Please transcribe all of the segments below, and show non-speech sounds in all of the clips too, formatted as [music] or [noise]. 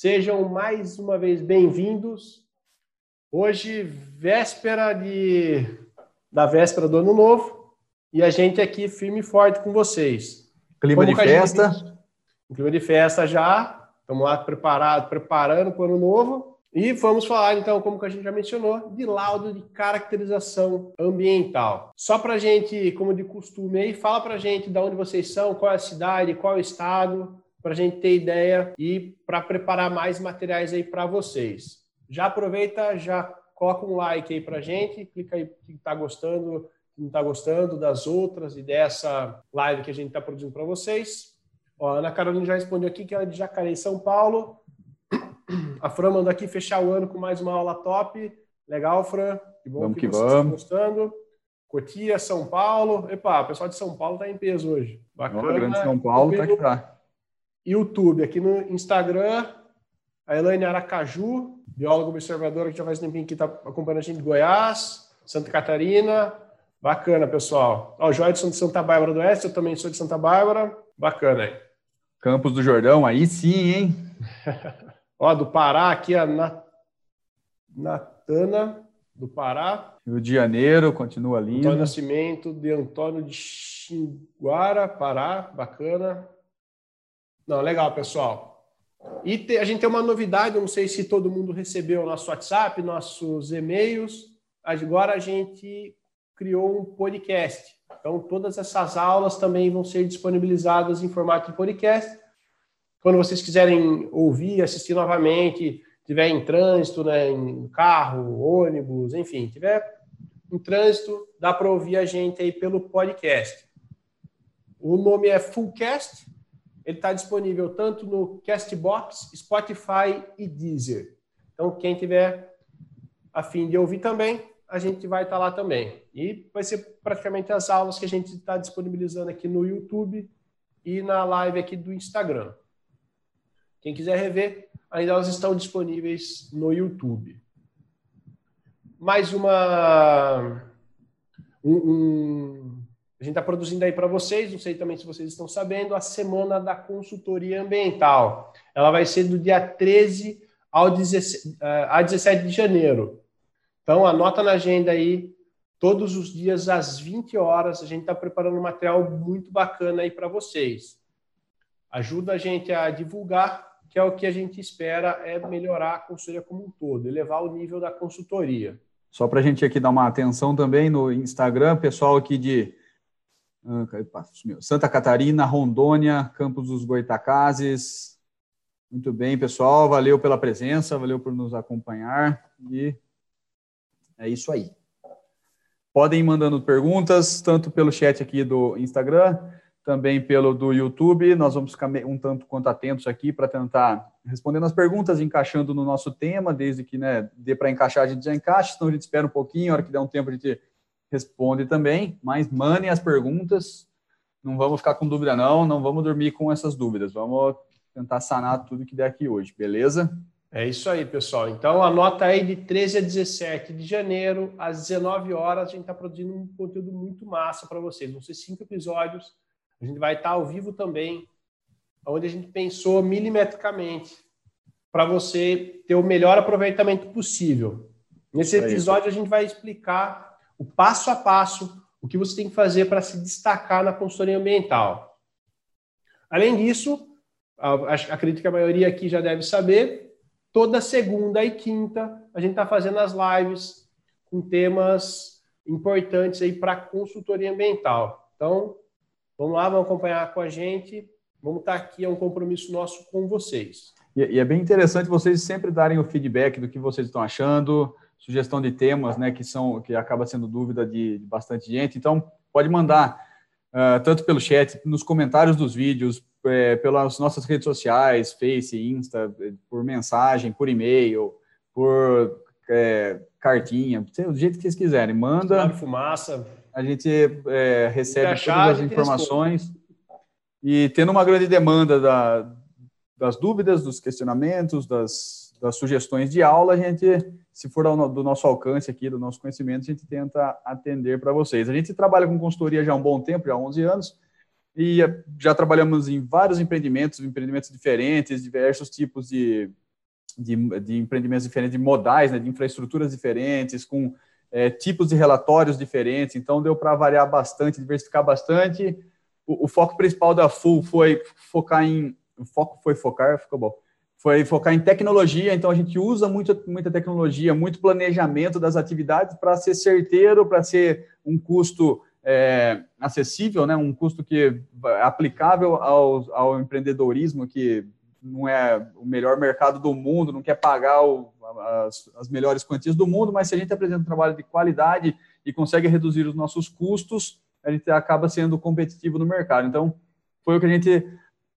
Sejam mais uma vez bem-vindos. Hoje, véspera de da véspera do Ano Novo, e a gente aqui firme e forte com vocês. Clima Como de festa. Gente... Clima de festa já. Estamos lá preparados, preparando para o Ano Novo. E vamos falar, então, como que a gente já mencionou, de laudo de caracterização ambiental. Só para a gente, como de costume aí, fala para a gente de onde vocês são, qual é a cidade, qual é o estado, para a gente ter ideia e para preparar mais materiais aí para vocês. Já aproveita, já coloca um like aí para a gente, clica aí que está gostando, que não está gostando das outras e dessa live que a gente está produzindo para vocês. Ó, a Ana Carolina já respondeu aqui que ela é de Jacareí, São Paulo. A Fran mandou aqui fechar o ano com mais uma aula top. Legal, Fran. Que bom vamos que, que vocês vamos. estão gostando. Cotia, São Paulo. Epa, o pessoal de São Paulo está em peso hoje. Bacana. Não, grande São Paulo está que tá. YouTube, aqui no Instagram, a Elaine Aracaju, bióloga observadora que já faz um tempinho que está acompanhando a gente de Goiás, Santa Catarina. Bacana, pessoal. Ó, o Joelson de Santa Bárbara do Oeste, eu também sou de Santa Bárbara. Bacana aí. Campos do Jordão, aí sim, hein? [laughs] Ó, do Pará, aqui a Nat... Natana, do Pará. Rio de Janeiro, continua lindo. Antônio Nascimento, de Antônio de Xinguara, Pará. Bacana. Não, legal, pessoal. E te, a gente tem uma novidade, não sei se todo mundo recebeu nosso WhatsApp, nossos e-mails. Agora a gente criou um podcast. Então, todas essas aulas também vão ser disponibilizadas em formato de podcast. Quando vocês quiserem ouvir, assistir novamente, tiver em trânsito, né, em carro, ônibus, enfim, tiver em trânsito, dá para ouvir a gente aí pelo podcast. O nome é Fullcast ele está disponível tanto no Castbox, Spotify e Deezer. Então, quem tiver a fim de ouvir também, a gente vai estar tá lá também. E vai ser praticamente as aulas que a gente está disponibilizando aqui no YouTube e na live aqui do Instagram. Quem quiser rever, ainda elas estão disponíveis no YouTube. Mais uma um, um a gente está produzindo aí para vocês, não sei também se vocês estão sabendo, a Semana da Consultoria Ambiental. Ela vai ser do dia 13 ao 17, eh, a 17 de janeiro. Então, anota na agenda aí, todos os dias às 20 horas, a gente está preparando um material muito bacana aí para vocês. Ajuda a gente a divulgar, que é o que a gente espera é melhorar a consultoria como um todo, elevar o nível da consultoria. Só para a gente aqui dar uma atenção também no Instagram, pessoal aqui de Santa Catarina, Rondônia, Campos dos Goitacazes. Muito bem, pessoal. Valeu pela presença, valeu por nos acompanhar. E é isso aí. Podem ir mandando perguntas, tanto pelo chat aqui do Instagram, também pelo do YouTube. Nós vamos ficar um tanto quanto atentos aqui para tentar respondendo as perguntas, encaixando no nosso tema, desde que né, dê para encaixar, a gente já encaixa, então a gente espera um pouquinho, a hora que der um tempo a gente responde também, mas mandem as perguntas. Não vamos ficar com dúvida, não. Não vamos dormir com essas dúvidas. Vamos tentar sanar tudo que der aqui hoje, beleza? É isso aí, pessoal. Então, anota aí de 13 a 17 de janeiro, às 19 horas, a gente está produzindo um conteúdo muito massa para vocês. Vão ser cinco episódios. A gente vai estar tá ao vivo também, onde a gente pensou milimetricamente para você ter o melhor aproveitamento possível. Nesse episódio, a gente vai explicar o passo a passo, o que você tem que fazer para se destacar na consultoria ambiental. Além disso, acredito que a maioria aqui já deve saber, toda segunda e quinta a gente está fazendo as lives com temas importantes aí para consultoria ambiental. Então, vamos lá, vamos acompanhar com a gente. Vamos estar tá aqui, é um compromisso nosso com vocês. E é bem interessante vocês sempre darem o feedback do que vocês estão achando, sugestão de temas, né, que são que acaba sendo dúvida de, de bastante gente. Então, pode mandar uh, tanto pelo chat, nos comentários dos vídeos, é, pelas nossas redes sociais, Face, Insta, por mensagem, por e-mail, por é, cartinha, do jeito que vocês quiserem. Manda. Fumaça. A gente é, recebe achar, todas as informações. E tendo uma grande demanda da, das dúvidas, dos questionamentos, das, das sugestões de aula, a gente se for do nosso alcance aqui, do nosso conhecimento, a gente tenta atender para vocês. A gente trabalha com consultoria já há um bom tempo, já há 11 anos, e já trabalhamos em vários empreendimentos, empreendimentos diferentes, diversos tipos de, de, de empreendimentos diferentes, de modais, né, de infraestruturas diferentes, com é, tipos de relatórios diferentes. Então, deu para variar bastante, diversificar bastante. O, o, foco principal da Full foi focar em. O foco foi focar, ficou bom. Foi focar em tecnologia. Então, a gente usa muito, muita tecnologia, muito planejamento das atividades para ser certeiro, para ser um custo é, acessível, né? um custo que é aplicável ao, ao empreendedorismo, que não é o melhor mercado do mundo, não quer pagar o, as, as, melhores quantias do mundo, mas se a gente apresenta um trabalho de qualidade e consegue reduzir os nossos custos, a gente acaba sendo competitivo no mercado. Então, foi o que a gente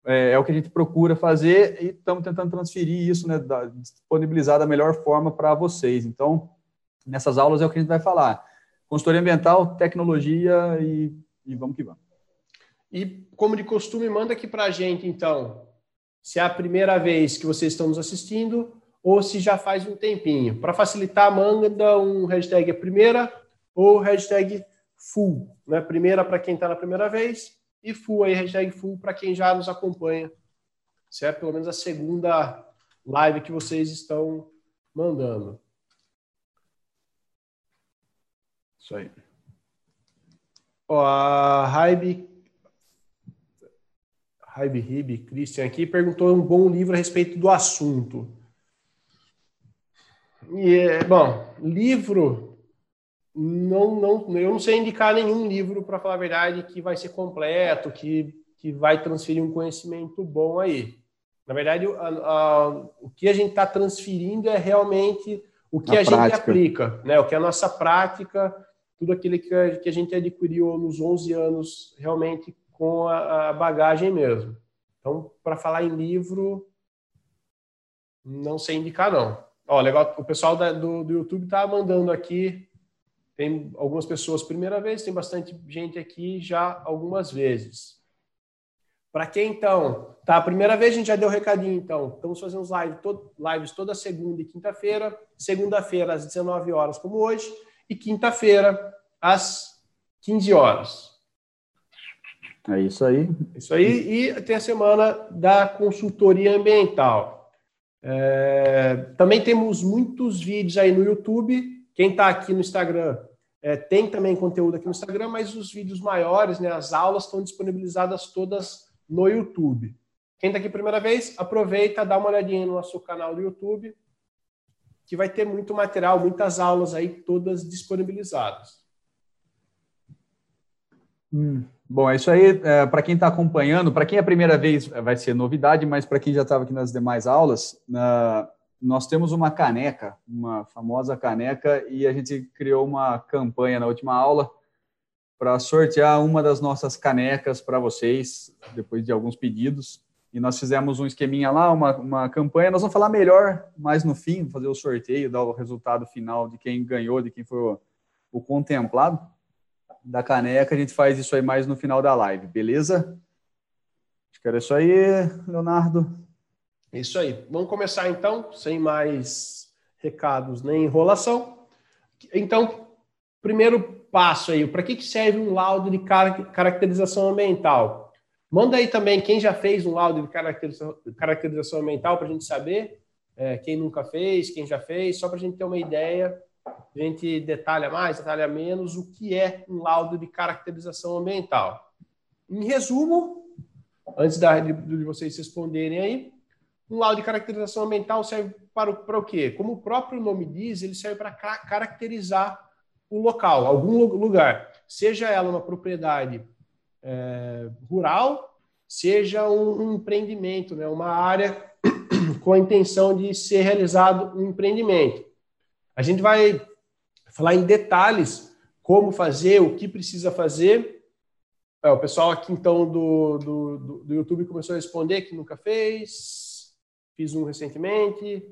é, é o que a gente procura fazer e estamos tentando transferir isso, né, da, disponibilizar da melhor forma para vocês. Então, nessas aulas é o que a gente vai falar: consultoria ambiental, tecnologia e, e vamos que vamos. E como de costume, manda aqui para a gente, então, se é a primeira vez que vocês estão nos assistindo ou se já faz um tempinho. Para facilitar, manda um hashtag a primeira ou hashtag full. Né? Primeira para quem está na primeira vez e full aí, hashtag full para quem já nos acompanha. É pelo menos a segunda live que vocês estão mandando. Isso aí. Ó, a Raibe Raibe Ribe, Christian aqui, perguntou um bom livro a respeito do assunto. E, bom, livro, não, não, eu não sei indicar nenhum livro, para falar a verdade, que vai ser completo, que, que vai transferir um conhecimento bom aí. Na verdade, a, a, o que a gente está transferindo é realmente o que a, gente aplica, né? o que é a nossa prática, tudo aquilo que a, que a gente adquiriu nos 11 anos realmente com a, a bagagem mesmo. Então, para falar em livro, não sei indicar, não. Ó, legal, o pessoal da, do, do YouTube está mandando aqui. Tem algumas pessoas primeira vez, tem bastante gente aqui já algumas vezes. Para quem então tá a primeira vez, a gente já deu recadinho então. Estamos fazendo live, todo, lives toda segunda e quinta-feira. Segunda-feira às 19 horas, como hoje, e quinta-feira às 15 horas. É isso aí. Isso aí. E tem a semana da consultoria ambiental. É, também temos muitos vídeos aí no YouTube. Quem está aqui no Instagram é, tem também conteúdo aqui no Instagram, mas os vídeos maiores, né, as aulas estão disponibilizadas todas no YouTube. Quem está aqui primeira vez, aproveita, dá uma olhadinha no nosso canal do YouTube, que vai ter muito material, muitas aulas aí, todas disponibilizadas. Hum. Bom, é isso aí. É, para quem está acompanhando, para quem é a primeira vez vai ser novidade, mas para quem já estava aqui nas demais aulas, uh, nós temos uma caneca, uma famosa caneca, e a gente criou uma campanha na última aula para sortear uma das nossas canecas para vocês, depois de alguns pedidos. E nós fizemos um esqueminha lá, uma, uma campanha. Nós vamos falar melhor mais no fim, fazer o sorteio, dar o resultado final de quem ganhou, de quem foi o, o contemplado da caneca, a gente faz isso aí mais no final da live, beleza? Acho que era isso aí, Leonardo. Isso aí. Vamos começar então, sem mais recados nem enrolação. Então, primeiro passo aí, para que, que serve um laudo de caracterização ambiental? Manda aí também quem já fez um laudo de caracterização, caracterização ambiental para a gente saber, é, quem nunca fez, quem já fez, só para a gente ter uma ideia a gente detalha mais, detalha menos o que é um laudo de caracterização ambiental. Em resumo, antes da, de, de vocês responderem aí, um laudo de caracterização ambiental serve para o, para o quê? Como o próprio nome diz, ele serve para caracterizar o local, algum lugar, seja ela uma propriedade é, rural, seja um, um empreendimento, né, uma área [clears throat] com a intenção de ser realizado um empreendimento. A gente vai falar em detalhes como fazer, o que precisa fazer. É, o pessoal aqui, então, do, do, do YouTube começou a responder que nunca fez, fiz um recentemente,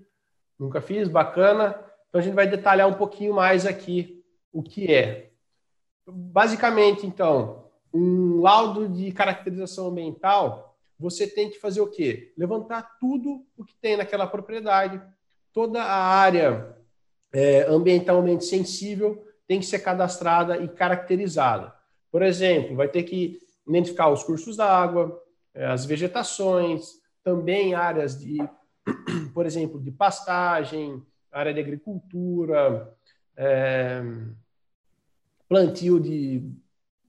nunca fiz, bacana. Então, a gente vai detalhar um pouquinho mais aqui o que é. Basicamente, então, um laudo de caracterização ambiental, você tem que fazer o quê? Levantar tudo o que tem naquela propriedade, toda a área é, ambientalmente sensível tem que ser cadastrada e caracterizada. Por exemplo, vai ter que identificar os cursos da água, é, as vegetações, também áreas de [clears throat] por exemplo, de pastagem, área de agricultura, é, plantio de,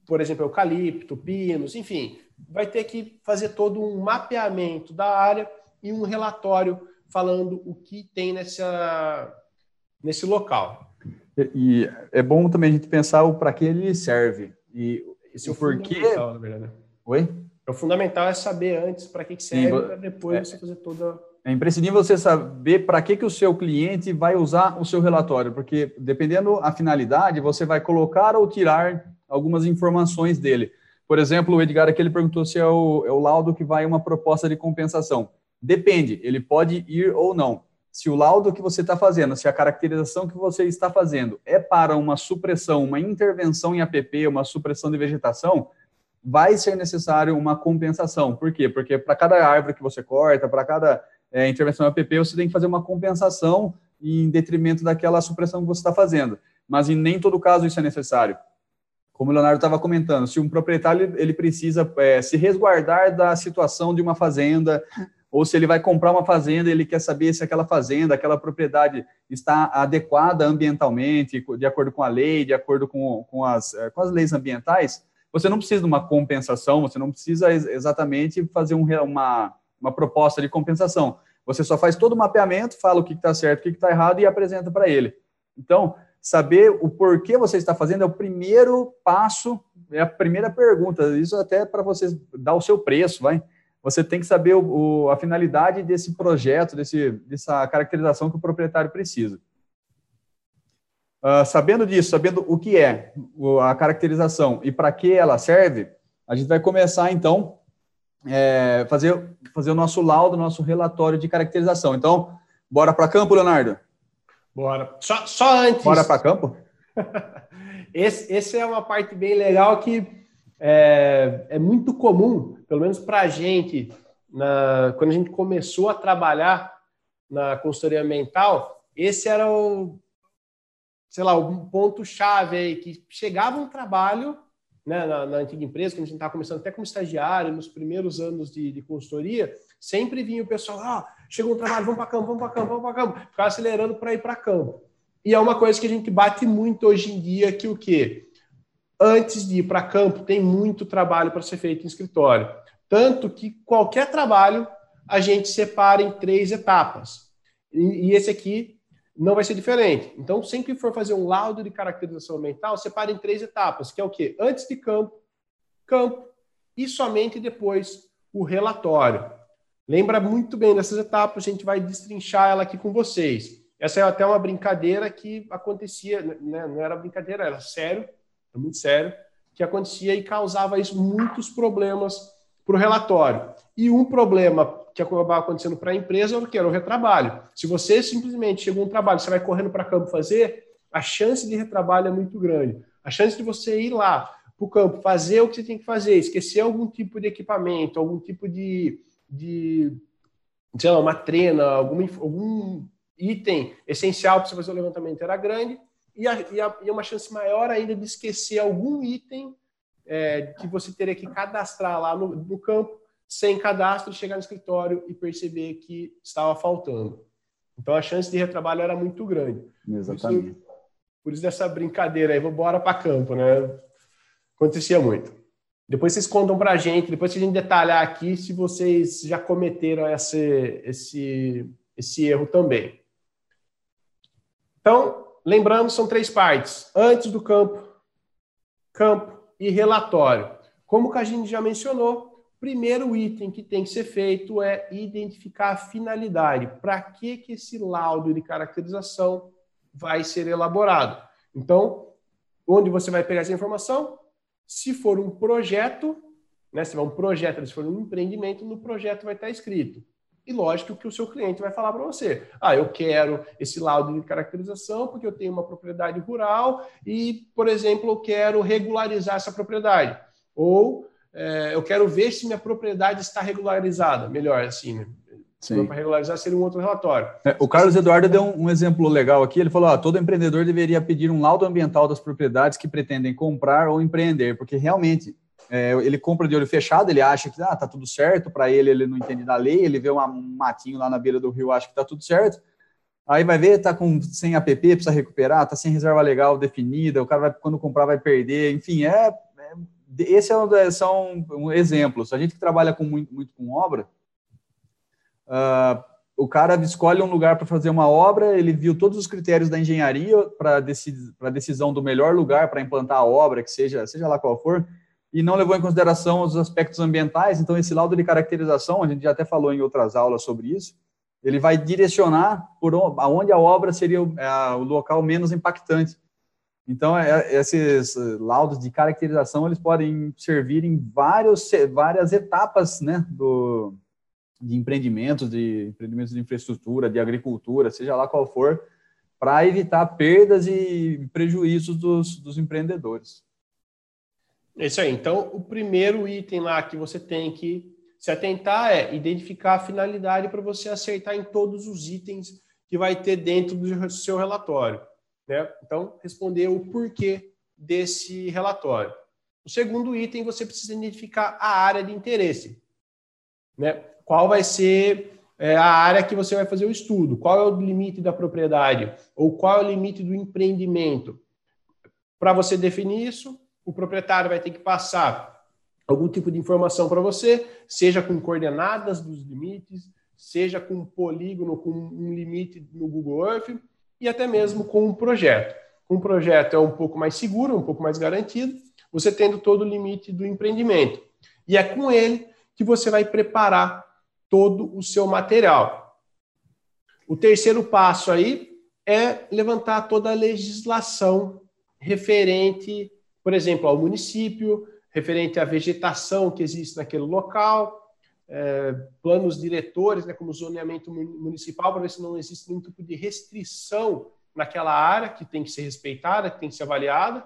por exemplo, eucalipto, pinos, enfim, vai ter que fazer todo um mapeamento da área e um relatório falando o que tem nessa, nesse local. E, e é bom também a gente pensar o para que ele serve e Esse o é porquê. Na verdade. Oi? O fundamental é saber antes para que, que serve, para depois é, você fazer toda. É imprescindível você saber para que, que o seu cliente vai usar o seu relatório, porque dependendo a finalidade, você vai colocar ou tirar algumas informações dele. Por exemplo, o Edgar aqui ele perguntou se é o, é o laudo que vai uma proposta de compensação. Depende, ele pode ir ou não. Se o laudo que você está fazendo, se a caracterização que você está fazendo é para uma supressão, uma intervenção em APP, uma supressão de vegetação, vai ser necessário uma compensação. Por quê? Porque para cada árvore que você corta, para cada é, intervenção APP, você tem que fazer uma compensação em detrimento daquela supressão que você está fazendo. Mas em nem todo caso isso é necessário. Como o Leonardo estava comentando, se um proprietário ele precisa é, se resguardar da situação de uma fazenda, ou se ele vai comprar uma fazenda, ele quer saber se aquela fazenda, aquela propriedade está adequada ambientalmente, de acordo com a lei, de acordo com, com, as, é, com as leis ambientais, você não precisa de uma compensação, você não precisa exatamente fazer um, uma, uma proposta de compensação. Você só faz todo o mapeamento, fala o que está certo, o que está errado e apresenta para ele. Então, saber o porquê você está fazendo é o primeiro passo, é a primeira pergunta. Isso até para você dar o seu preço, vai. Você tem que saber o, o, a finalidade desse projeto, desse, dessa caracterização que o proprietário precisa. Uh, sabendo disso, sabendo o que é a caracterização e para que ela serve, a gente vai começar então é, fazer fazer o nosso laudo, nosso relatório de caracterização. Então, bora para campo, Leonardo. Bora. Só, só antes. Bora para campo. [laughs] esse, esse é uma parte bem legal que é, é muito comum, pelo menos para a gente, na, quando a gente começou a trabalhar na consultoria ambiental, esse era o sei lá, um ponto-chave aí, que chegava um trabalho né, na, na, antiga empresa, quando a gente estava começando até como estagiário, nos primeiros anos de, de consultoria, sempre vinha o pessoal, ah, chegou um trabalho, vamos para campo, vamos para campo, vamos para campo, ficava acelerando para ir para campo. E é uma coisa que a gente bate muito hoje em dia, que o quê? Antes de ir para campo, tem muito trabalho para ser feito em escritório. Tanto que qualquer trabalho a gente separa em três etapas. E, e esse aqui não vai ser diferente. Então, sempre que for fazer um laudo de caracterização ambiental, separe em três etapas, que é o quê? Antes de campo, campo e somente depois o relatório. Lembra muito bem dessas etapas, a gente vai destrinchar ela aqui com vocês. Essa é até uma brincadeira que acontecia, né? não era brincadeira, era sério, era muito sério, que acontecia e causava isso muitos problemas para o relatório. E um problema que acabava acontecendo para a empresa era o que? Era o retrabalho. Se você simplesmente chegou um trabalho, você vai correndo para campo fazer, a chance de retrabalho é muito grande. A chance de você ir lá para o campo, fazer o que você tem que fazer, esquecer algum tipo de equipamento, algum tipo de, de sei lá, uma trena, algum, algum item essencial para você fazer o levantamento era grande, e, a, e, a, e uma chance maior ainda de esquecer algum item é, que você teria que cadastrar lá no, no campo sem cadastro, chegar no escritório e perceber que estava faltando. Então a chance de retrabalho era muito grande. Exatamente. Por isso, por isso dessa brincadeira aí, vou embora para campo, né? Acontecia muito. Depois vocês contam para a gente, depois que a gente detalhar aqui, se vocês já cometeram esse, esse, esse erro também. Então, lembrando, são três partes: antes do campo, campo e relatório. Como que a gente já mencionou, Primeiro item que tem que ser feito é identificar a finalidade. Para que, que esse laudo de caracterização vai ser elaborado? Então, onde você vai pegar essa informação? Se for um projeto, né, se for um projeto, se for um empreendimento, no projeto vai estar escrito. E lógico que o seu cliente vai falar para você: ah, eu quero esse laudo de caracterização porque eu tenho uma propriedade rural e, por exemplo, eu quero regularizar essa propriedade. Ou é, eu quero ver se minha propriedade está regularizada. Melhor assim, né? Para regularizar seria um outro relatório. É, o Carlos Eduardo deu um, um, exemplo legal aqui. Ele falou: todo empreendedor deveria pedir um laudo ambiental das propriedades que pretendem comprar ou empreender, porque realmente é, ele compra de olho fechado, ele acha que ah, tá tudo certo, para ele ele não entende da lei, ele vê uma, um matinho lá na beira do rio, acha que tá tudo certo. Aí vai ver, tá com sem app, precisa recuperar, tá sem reserva legal definida, o cara vai quando comprar vai perder, enfim, é esse é um, são um exemplos. A gente que trabalha com muito, muito com obra, uh, o cara escolhe um lugar para fazer uma obra, ele viu todos os critérios da engenharia para a decisão do melhor lugar para implantar a obra, que seja, seja lá qual for, e não levou em consideração os aspectos ambientais. Então, esse laudo de caracterização, a gente já até falou em outras aulas sobre isso, ele vai direcionar por aonde a obra seria o, é, o local menos impactante. Então, é, esses laudos de caracterização, eles podem servir em vários, várias etapas né, do, de empreendimentos, de empreendimentos de infraestrutura, de agricultura, seja lá qual for, para evitar perdas e prejuízos dos, dos empreendedores. É isso aí. Então, o primeiro item lá que você tem que se atentar é identificar a finalidade para você acertar em todos os itens que vai ter dentro do seu relatório. Né? Então, responder o porquê desse relatório. O segundo item, você precisa identificar a área de interesse. Né? qual vai ser é, a área que você vai fazer o estudo, qual é o limite da propriedade, ou qual é o limite do empreendimento. Para você definir isso, o proprietário vai ter que passar algum tipo de informação para você, seja com coordenadas dos limites, seja com um polígono, com um limite no Google Earth, e até mesmo com um projeto. Um projeto é um pouco mais seguro, um pouco mais garantido, você tendo todo o limite do empreendimento. E é com ele que você vai preparar todo o seu material. O terceiro passo aí é levantar toda a legislação referente, por exemplo, ao município, referente à vegetação que existe naquele local, é, planos diretores, né, como zoneamento municipal, para ver se não existe nenhum tipo de restrição naquela área que tem que ser respeitada, que tem que ser avaliada.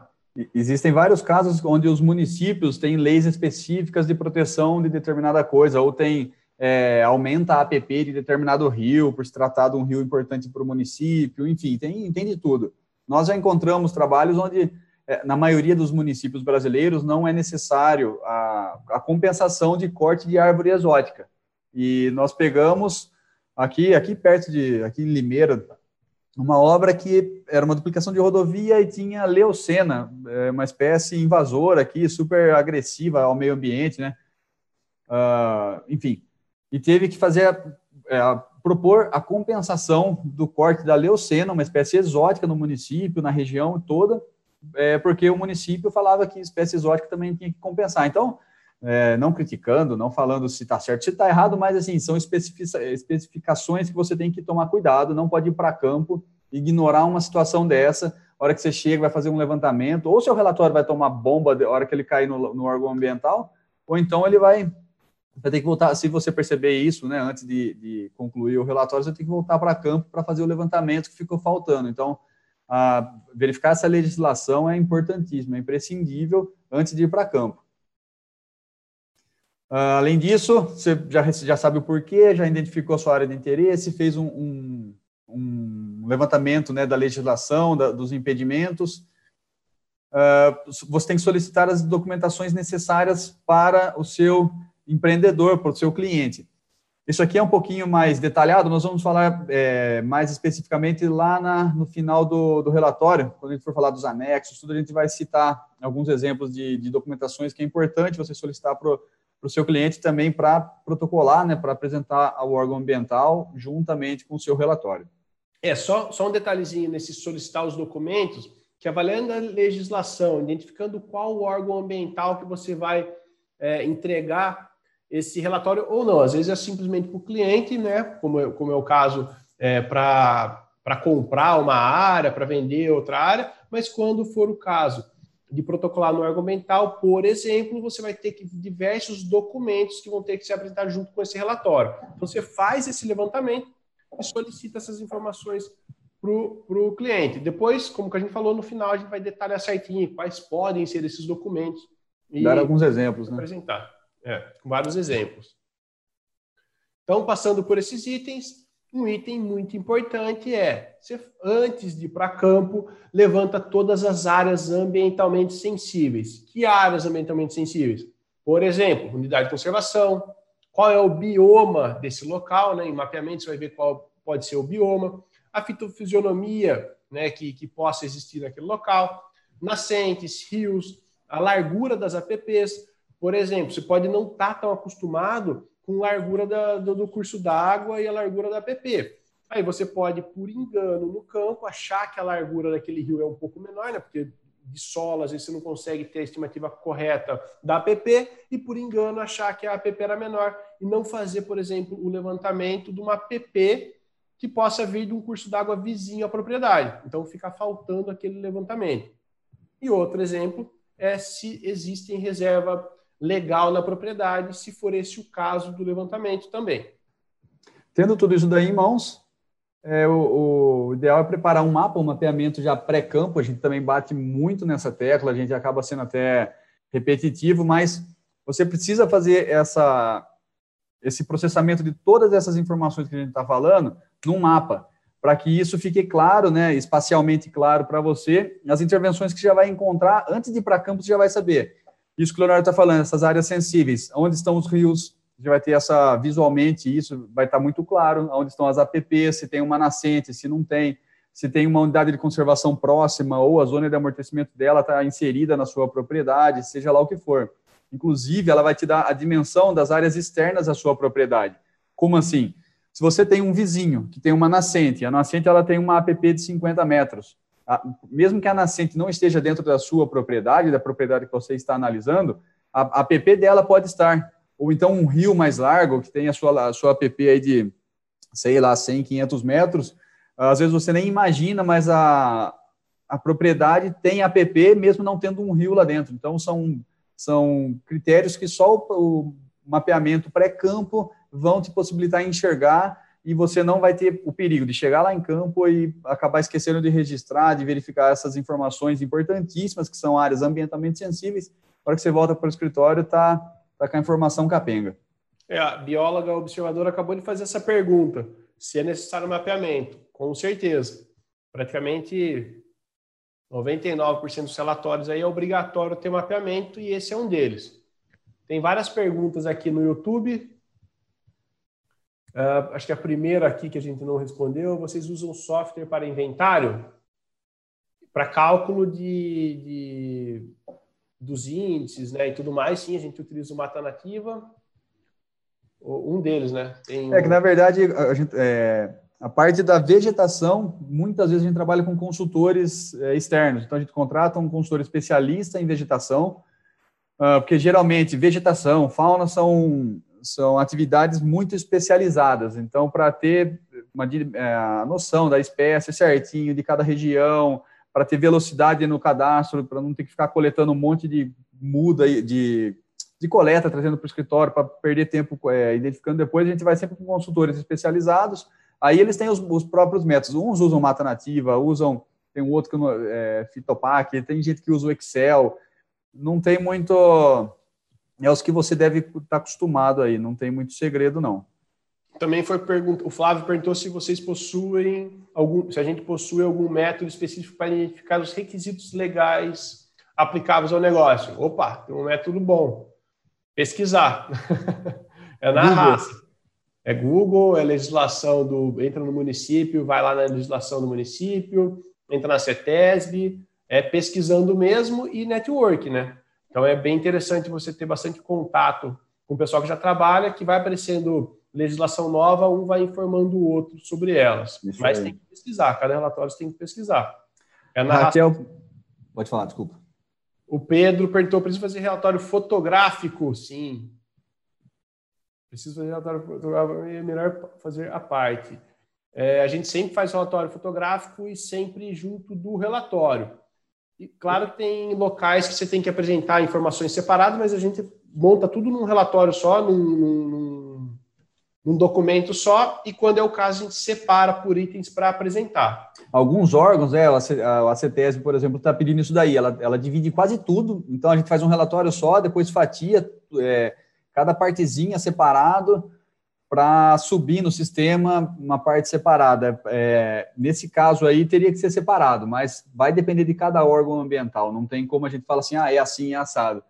Existem vários casos onde os municípios têm leis específicas de proteção de determinada coisa, ou tem é, aumenta a APP de determinado rio, por se tratar de um rio importante para o município, enfim, tem, tem de tudo. Nós já encontramos trabalhos onde, na maioria dos municípios brasileiros, não é necessário a, a compensação de corte de árvore exótica. E nós pegamos aqui, aqui perto de, aqui em Limeira, uma obra que era uma duplicação de rodovia e tinha leucena, é, uma espécie invasora aqui, super agressiva ao meio ambiente, né? Uh, enfim, e teve que fazer é, propor a compensação do corte da leucena, uma espécie exótica no município, na região toda, é, porque o município falava que espécie exótica também tinha que compensar. Então, é, não criticando, não falando se está certo, se está errado, mas assim são especificações que você tem que tomar cuidado, não pode ir para campo, ignorar uma situação dessa, a hora que você chega, vai fazer um levantamento, ou seu relatório vai tomar bomba na hora que ele cair no, no órgão ambiental, ou então ele vai vai ter que voltar, se você perceber isso, né, antes de, de concluir o relatório, você tem que voltar para campo para fazer o levantamento que ficou faltando. Então, a, verificar essa legislação é importantíssimo, é imprescindível antes de ir para campo. Uh, além disso, você já, já sabe o porquê, já identificou a sua área de interesse, fez um, um, um levantamento né, da legislação, da, dos impedimentos. Uh, você tem que solicitar as documentações necessárias para o seu empreendedor, para o seu cliente. Isso aqui é um pouquinho mais detalhado, nós vamos falar é, mais especificamente lá na, no final do, do, relatório, quando a gente for falar dos anexos, tudo a gente vai citar alguns exemplos de, de documentações que é importante você solicitar para o seu cliente também para protocolar, né, para apresentar ao órgão ambiental juntamente com o seu relatório. É, só, só um detalhezinho nesse solicitar os documentos, que avaliando a legislação, identificando qual órgão ambiental que você vai é, entregar esse relatório ou não. Às vezes é simplesmente para o cliente, né? Como, é, como é o caso é, para comprar uma área, para vender outra área, mas quando for o caso de protocolar no argumental, por exemplo, você vai ter que diversos documentos que vão ter que ser apresentados junto com esse relatório. Então, você faz esse levantamento e solicita essas informações para o cliente. Depois, como que a gente falou no final, a gente vai detalhar certinho quais podem ser esses documentos. E Dar alguns exemplos, né? Apresentar. É, vários exemplos. Então, passando por esses itens, um item muito importante é, você, antes de ir para campo, levanta todas as áreas ambientalmente sensíveis. Que áreas ambientalmente sensíveis? Por exemplo, unidade de conservação, qual é o bioma desse local, né? Em mapeamento você vai ver qual pode ser o bioma, a fitofisionomia, né, que, que possa existir naquele local, nascentes, rios, a largura das APPs. Por exemplo, você pode não estar tá tão acostumado com a largura da, do, do curso d'água e a largura da APP. Aí você pode, por engano no campo, achar que a largura daquele rio é um pouco menor, né? Porque de vezes você não consegue ter a estimativa correta da APP, e por engano achar que a APP era menor e não fazer, por exemplo, o levantamento de uma APP que possa vir de um curso d'água vizinho à propriedade. Então fica faltando aquele levantamento. E outro exemplo é se existe em reserva legal na propriedade, se for esse o caso do levantamento também. Tendo tudo isso daí em mãos, é, o, o, ideal é preparar um mapa, um mapeamento já pré-campo. A gente também bate muito nessa tecla, a gente acaba sendo até repetitivo, mas você precisa fazer essa, esse processamento de todas essas informações que a gente está falando num mapa, para que isso fique claro, né, espacialmente claro para você, as intervenções que já vai encontrar antes de ir para campo, você já vai saber. Isso que o Leonardo está falando, essas áreas sensíveis, onde estão os rios, você vai ter essa, visualmente, isso vai estar tá muito claro, onde estão as APPs, se tem uma nascente, se não tem, se tem uma unidade de conservação próxima ou a zona de amortecimento dela está inserida na sua propriedade, seja lá o que for. Inclusive, ela vai te dar a dimensão das áreas externas da sua propriedade. Como assim? Se você tem um vizinho que tem uma nascente, a nascente ela tem uma APP de 50 metros, mesmo que a nascente não esteja dentro da sua propriedade, da propriedade que você está analisando, a APP dela pode estar. Ou então um rio mais largo, que tem a sua, a sua APP aí de, sei lá, 100, 500 metros, às vezes você nem imagina, mas a, a propriedade tem APP mesmo não tendo um rio lá dentro. Então, são, são critérios que só o, o mapeamento pré-campo vão te possibilitar enxergar e você não vai ter o perigo de chegar lá em campo e acabar esquecendo de registrar, de verificar essas informações importantíssimas, que são áreas ambientalmente sensíveis, para que você volta para o escritório tá, tá com a informação capenga. É, a bióloga observadora acabou de fazer essa pergunta, se é necessário mapeamento. Com certeza. Praticamente 99% dos relatórios aí é obrigatório ter mapeamento e esse é um deles. Tem várias perguntas aqui no YouTube, Uh, acho que a primeira aqui que a gente não respondeu, vocês usam software para inventário? Para cálculo de, de, dos índices né, e tudo mais, sim, a gente utiliza o Mata Nativa. Um deles, né? Tem... É que, na verdade, a, gente, é, a parte da vegetação, muitas vezes a gente trabalha com consultores é, externos. Então, a gente contrata um consultor especialista em vegetação, uh, porque geralmente vegetação, fauna são são atividades muito especializadas. Então, para ter uma é, noção da espécie certinho de cada região, para ter velocidade no cadastro, para não ter que ficar coletando um monte de muda de, de coleta, trazendo para o escritório para perder tempo é, identificando depois, a gente vai sempre com consultores especializados. Aí eles têm os, os próprios métodos. Uns usam mata nativa, usam tem um outro que é Fitopac, tem gente que usa o Excel. Não tem muito é os que você deve estar acostumado aí, não tem muito segredo, não. Também foi pergunta, o Flávio perguntou se vocês possuem algum, se a gente possui algum método específico para identificar os requisitos legais aplicáveis ao negócio. Opa, tem um método bom. Pesquisar. [laughs] é na Google. raça. É Google, é legislação do. Entra no município, vai lá na legislação do município, entra na CETESB, é pesquisando mesmo e network, né? Então é bem interessante você ter bastante contato com o pessoal que já trabalha, que vai aparecendo legislação nova, um vai informando o outro sobre elas. Isso Mas aí. tem que pesquisar, cada relatório você tem que pesquisar. É Raquel, pode falar, desculpa. O Pedro perguntou: preciso fazer relatório fotográfico? Sim. Preciso fazer relatório fotográfico, é melhor fazer a parte. É, a gente sempre faz relatório fotográfico e sempre junto do relatório. E claro tem locais que você tem que apresentar informações separadas, mas a gente monta tudo num relatório só, num, num, num documento só, e quando é o caso, a gente separa por itens para apresentar. Alguns órgãos, é, a CETESB, por exemplo, está pedindo isso daí, ela, ela divide quase tudo, então a gente faz um relatório só, depois fatia é, cada partezinha separado, para subir no sistema uma parte separada. É, nesse caso aí teria que ser separado, mas vai depender de cada órgão ambiental. Não tem como a gente falar assim, ah, é assim, é assado.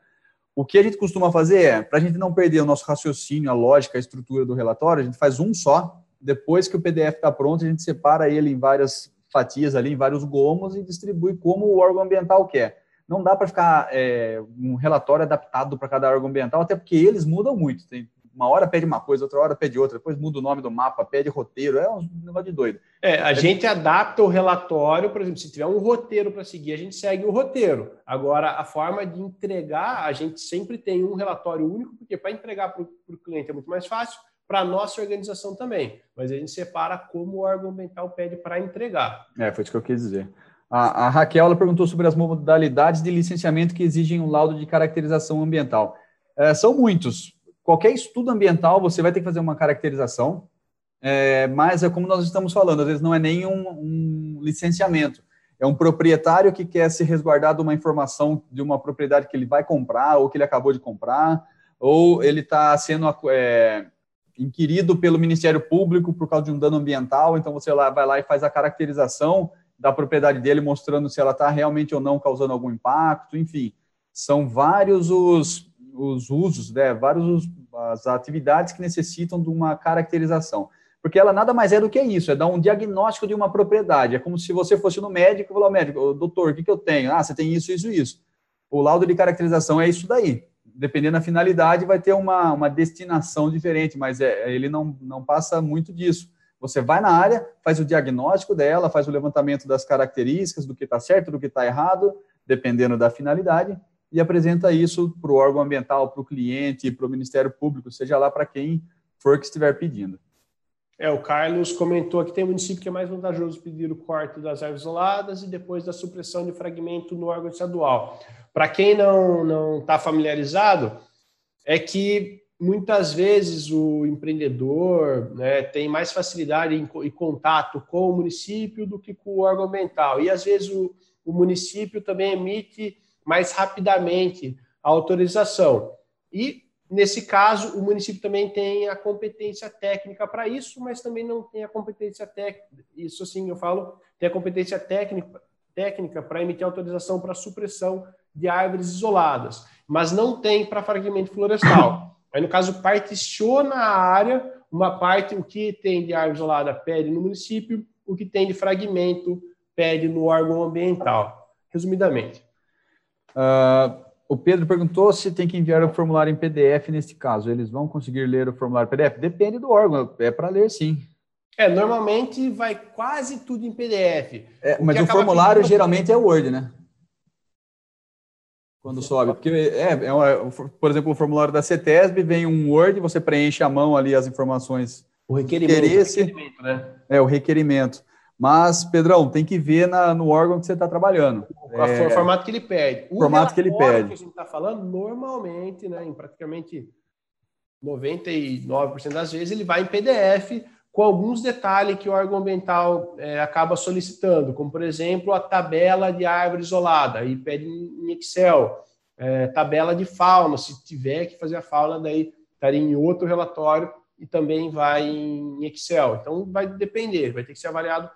O que a gente costuma fazer é, para a gente não perder o nosso raciocínio, a lógica, a estrutura do relatório, a gente faz um só. Depois que o PDF está pronto, a gente separa ele em várias fatias ali, em vários gomos e distribui como o órgão ambiental quer. Não dá para ficar é, um relatório adaptado para cada órgão ambiental, até porque eles mudam muito. Tem uma hora pede uma coisa, outra hora pede outra, depois muda o nome do mapa, pede roteiro, é um negócio de doido. É, a é, gente adapta o relatório, por exemplo, se tiver um roteiro para seguir, a gente segue o roteiro. Agora, a forma de entregar, a gente sempre tem um relatório único, porque para entregar para o cliente é muito mais fácil, para a nossa organização também. Mas a gente separa como o órgão ambiental pede para entregar. É, foi isso que eu quis dizer. A, a Raquel ela perguntou sobre as modalidades de licenciamento que exigem um laudo de caracterização ambiental. É, são muitos qualquer estudo ambiental você vai ter que fazer uma caracterização, é, mas é como nós estamos falando, às vezes não é nem um, um, licenciamento, é um proprietário que quer se resguardar de uma informação de uma propriedade que ele vai comprar ou que ele acabou de comprar, ou ele está sendo é, inquirido pelo Ministério Público por causa de um dano ambiental, então você lá, vai lá e faz a caracterização da propriedade dele, mostrando se ela está realmente ou não causando algum impacto, enfim, são vários os os usos, né, vários as atividades que necessitam de uma caracterização. Porque ela nada mais é do que isso, é dar um diagnóstico de uma propriedade. É como se você fosse no médico e falar, médico, doutor, o que, que eu tenho? Ah, você tem isso, isso isso. O laudo de caracterização é isso daí. Dependendo da finalidade, vai ter uma, uma destinação diferente, mas é, ele não, não passa muito disso. Você vai na área, faz o diagnóstico dela, faz o levantamento das características, do que está certo, do que está errado, dependendo da finalidade, e apresenta isso para o órgão ambiental, para o cliente, para o Ministério Público, seja lá para quem for que estiver pedindo. É, o Carlos comentou que tem município que é mais vantajoso pedir o corte das árvores isoladas e depois da supressão de fragmento no órgão estadual. Para quem não está familiarizado, é que muitas vezes o empreendedor né, tem mais facilidade em, em, contato com o município do que com o órgão ambiental. E às vezes o, o município também emite mais rapidamente a autorização. E, nesse caso, o município também tem a competência técnica para isso, mas também não tem a competência técnica. Isso, sim, eu falo, tem a competência técnica técnica para emitir autorização para supressão de árvores isoladas, mas não tem para fragmento florestal. Aí, no caso, particiona a área, uma parte, o que tem de árvore isolada pede no município, o que tem de fragmento pede no órgão ambiental. Resumidamente. Uh, o Pedro perguntou se tem que enviar o formulário em PDF neste caso. Eles vão conseguir ler o formulário PDF? Depende do órgão, é para ler sim. É, normalmente vai quase tudo em PDF. É, mas o formulário geralmente é Word, né? Quando sobe. Porque, é, é uma, por exemplo, o formulário da CETESB vem um Word, você preenche à mão ali as informações. O requerimento. Interesse, o requerimento né? É, o requerimento. Mas, Pedrão, tem que ver na, no órgão que você está trabalhando. O é, formato que ele pede. O formato que ele pede. que a gente está falando, normalmente, né, em praticamente 99% das vezes, ele vai em PDF com alguns detalhes que o órgão ambiental é, acaba solicitando, como, por exemplo, a tabela de árvore isolada, aí pede em Excel. É, tabela de fauna, se tiver que fazer a fauna, daí estaria em outro relatório e também vai em Excel. Então, vai depender, vai ter que ser avaliado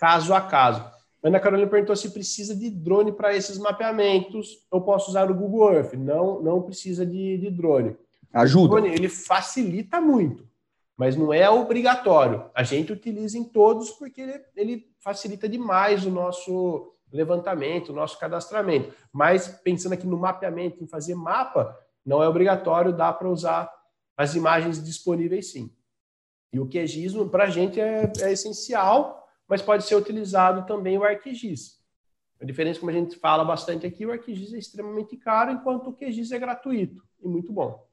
caso a caso. Ana Carolina perguntou se precisa de drone para esses mapeamentos. Eu posso usar o Google Earth. Não, não precisa de, de drone. Ajuda. O drone, ele facilita muito, mas não é obrigatório. A gente utiliza em todos porque ele, ele facilita demais o nosso levantamento, o nosso cadastramento. Mas pensando aqui no mapeamento, em fazer mapa, não é obrigatório, dá para usar as imagens disponíveis sim. E o QGIS, para a gente, é, é essencial mas pode ser utilizado também o ArcGIS. A diferença, como a gente fala bastante aqui, o ArcGIS é extremamente caro, enquanto o QGIS é gratuito e muito bom.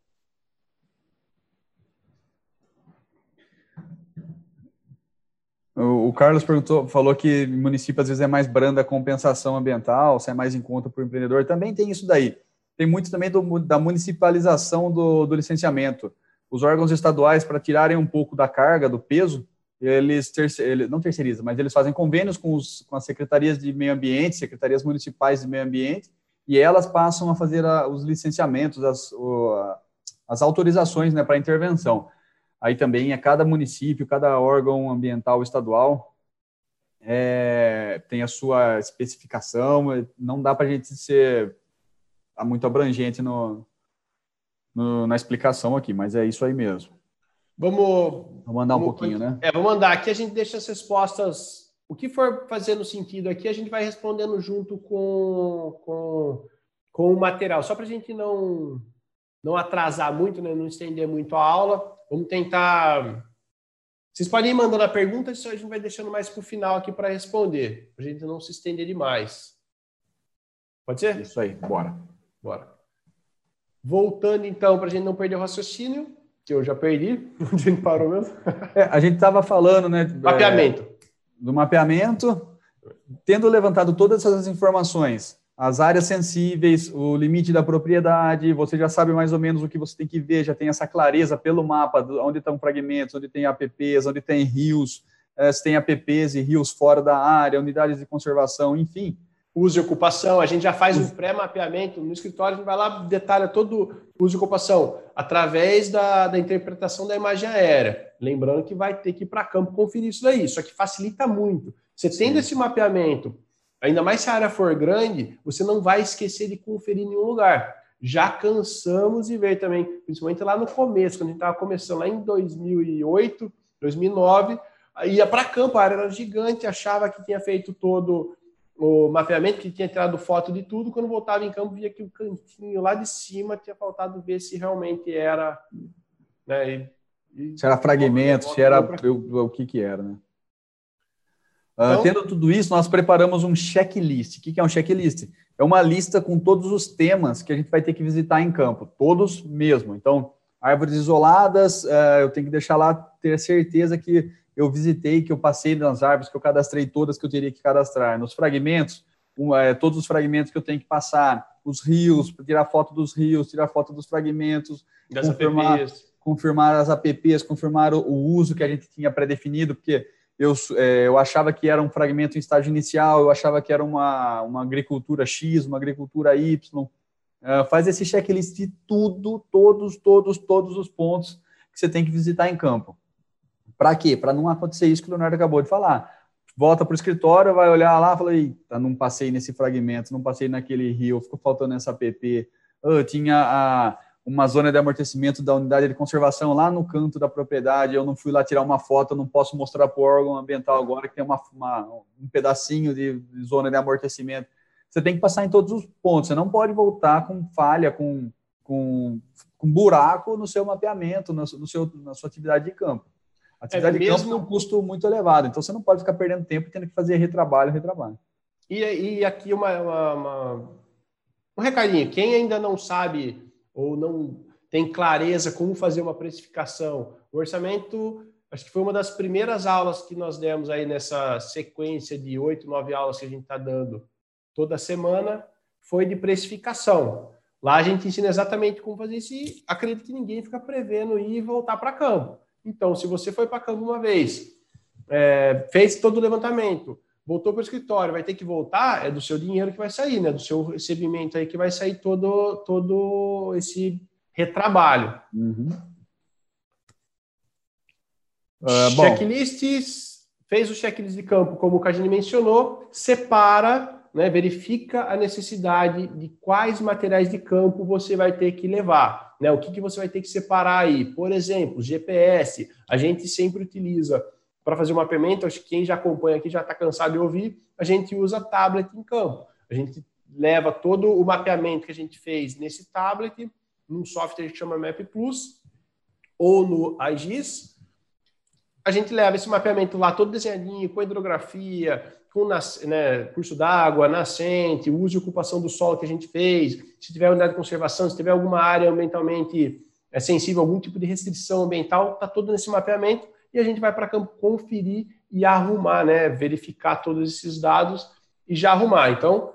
O Carlos perguntou, falou que município às vezes é mais branda a compensação ambiental, se é mais em conta para o empreendedor. Também tem isso daí. Tem muito também do, da municipalização do, do licenciamento. Os órgãos estaduais, para tirarem um pouco da carga, do peso, eles, terce, não terceirizam, mas eles fazem convênios com, os, com as secretarias de meio ambiente, secretarias municipais de meio ambiente, e elas passam a fazer a, os licenciamentos, as, o, as autorizações né, para intervenção. Aí também é cada município, cada órgão ambiental estadual é, tem a sua especificação, não dá para a gente ser muito abrangente no, no, na explicação aqui, mas é isso aí mesmo. Vamos. Vou mandar um vamos, pouquinho, né? É, vou mandar. Aqui a gente deixa as respostas. O que for fazendo sentido aqui, a gente vai respondendo junto com, com, com o material. Só para a gente não, não atrasar muito, né? não estender muito a aula. Vamos tentar. Vocês podem ir mandando a pergunta, isso a gente vai deixando mais para o final aqui para responder, para a gente não se estender demais. Pode ser? Isso aí, bora. Bora. Voltando então, para a gente não perder o raciocínio, que eu já perdi, [laughs] onde ele parou mesmo. É, a gente estava falando, né? Mapeamento. É, do mapeamento, tendo levantado todas essas informações, as áreas sensíveis, o limite da propriedade, você já sabe mais ou menos o que você tem que ver, já tem essa clareza pelo mapa, onde estão fragmentos, onde tem APPs, onde tem rios, eh, se tem APPs e rios fora da área, unidades de conservação, enfim uso e ocupação, a gente já faz um pré-mapeamento no escritório, a gente vai lá detalha todo o uso e ocupação através da, da interpretação da imagem aérea. Lembrando que vai ter que ir para campo conferir isso daí, só que facilita muito. Você tendo Sim. esse mapeamento, ainda mais se a área for grande, você não vai esquecer de conferir em nenhum lugar. Já cansamos de ver também, principalmente lá no começo, quando a gente estava começando lá em 2008, 2009, ia para campo, a área era gigante, achava que tinha feito todo o mapeamento que tinha tirado foto de tudo, quando voltava em campo via que o cantinho lá de cima tinha faltado ver se realmente era, né, e, e, se era fragmento, se era o, o que que era, né? Ah, então, uh, tendo tudo isso, nós preparamos um checklist. O que é um checklist? É uma lista com todos os temas que a gente vai ter que visitar em campo, todos mesmo. Então, árvores isoladas, uh, eu tenho que deixar lá ter certeza que eu visitei, que eu passei nas árvores, que eu cadastrei todas que eu teria que cadastrar. Nos fragmentos, é, todos os fragmentos que eu tenho que passar, os rios, tirar foto dos rios, tirar foto dos fragmentos, das confirmar, APPs. confirmar as APPs, confirmar o, o uso que a gente tinha pré-definido, porque eu, é, eu achava que era um fragmento em estágio inicial, eu achava que era uma, uma agricultura X, uma agricultura Y. É, faz esse checklist de tudo, todos, todos, todos os pontos que você tem que visitar em campo. Para quê? Para não acontecer isso que o Leonardo acabou de falar. Volta para o escritório, vai olhar lá, fala, eita, não passei nesse fragmento, não passei naquele rio, ficou faltando essa PP. Oh, tinha a, uma zona de amortecimento da unidade de conservação lá no canto da propriedade, eu não fui lá tirar uma foto, não posso mostrar para o órgão ambiental agora que tem uma, uma, um pedacinho de, de zona de amortecimento. Você tem que passar em todos os pontos, você não pode voltar com falha, com, com, com buraco no seu mapeamento, no, no seu, na sua atividade de campo. A atividade é, de campo tem um custo muito elevado, então você não pode ficar perdendo tempo tendo que fazer retrabalho, retrabalho. E, e aqui uma, uma, uma, um recadinho: quem ainda não sabe ou não tem clareza como fazer uma precificação, o orçamento, acho que foi uma das primeiras aulas que nós demos aí nessa sequência de oito, nove aulas que a gente está dando toda semana, foi de precificação. Lá a gente ensina exatamente como fazer isso e acredito que ninguém fica prevendo ir e voltar para campo. Então, se você foi para campo uma vez, é, fez todo o levantamento, voltou para o escritório, vai ter que voltar, é do seu dinheiro que vai sair, né? Do seu recebimento aí que vai sair todo, todo esse retrabalho. Uhum. Uh, Checklists, fez o checklist de campo, como o Cagini mencionou, separa, né, verifica a necessidade de quais materiais de campo você vai ter que levar. Né? O que, que você vai ter que separar aí? Por exemplo, GPS, a gente sempre utiliza para fazer o mapeamento, acho que quem já acompanha aqui já está cansado de ouvir, a gente usa tablet em campo. A gente leva todo o mapeamento que a gente fez nesse tablet, num software que chama Map Plus, ou no AGIS. A gente leva esse mapeamento lá todo desenhadinho, com hidrografia, com né, curso d'água, nascente, uso e ocupação do solo que a gente fez, se tiver unidade de conservação, se tiver alguma área ambientalmente é, sensível, algum tipo de restrição ambiental, está todo nesse mapeamento e a gente vai para campo conferir e arrumar, né, verificar todos esses dados e já arrumar. Então,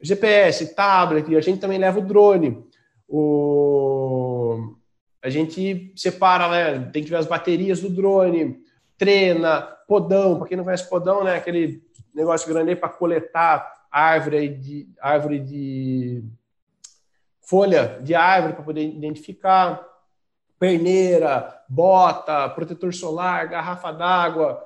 GPS, tablet, a gente também leva o drone. O... A gente separa, né, tem que ver as baterias do drone, treina, podão, para quem não conhece podão, né, aquele negócio grande aí para coletar árvore de árvore de folha de árvore para poder identificar perneira, bota, protetor solar, garrafa d'água.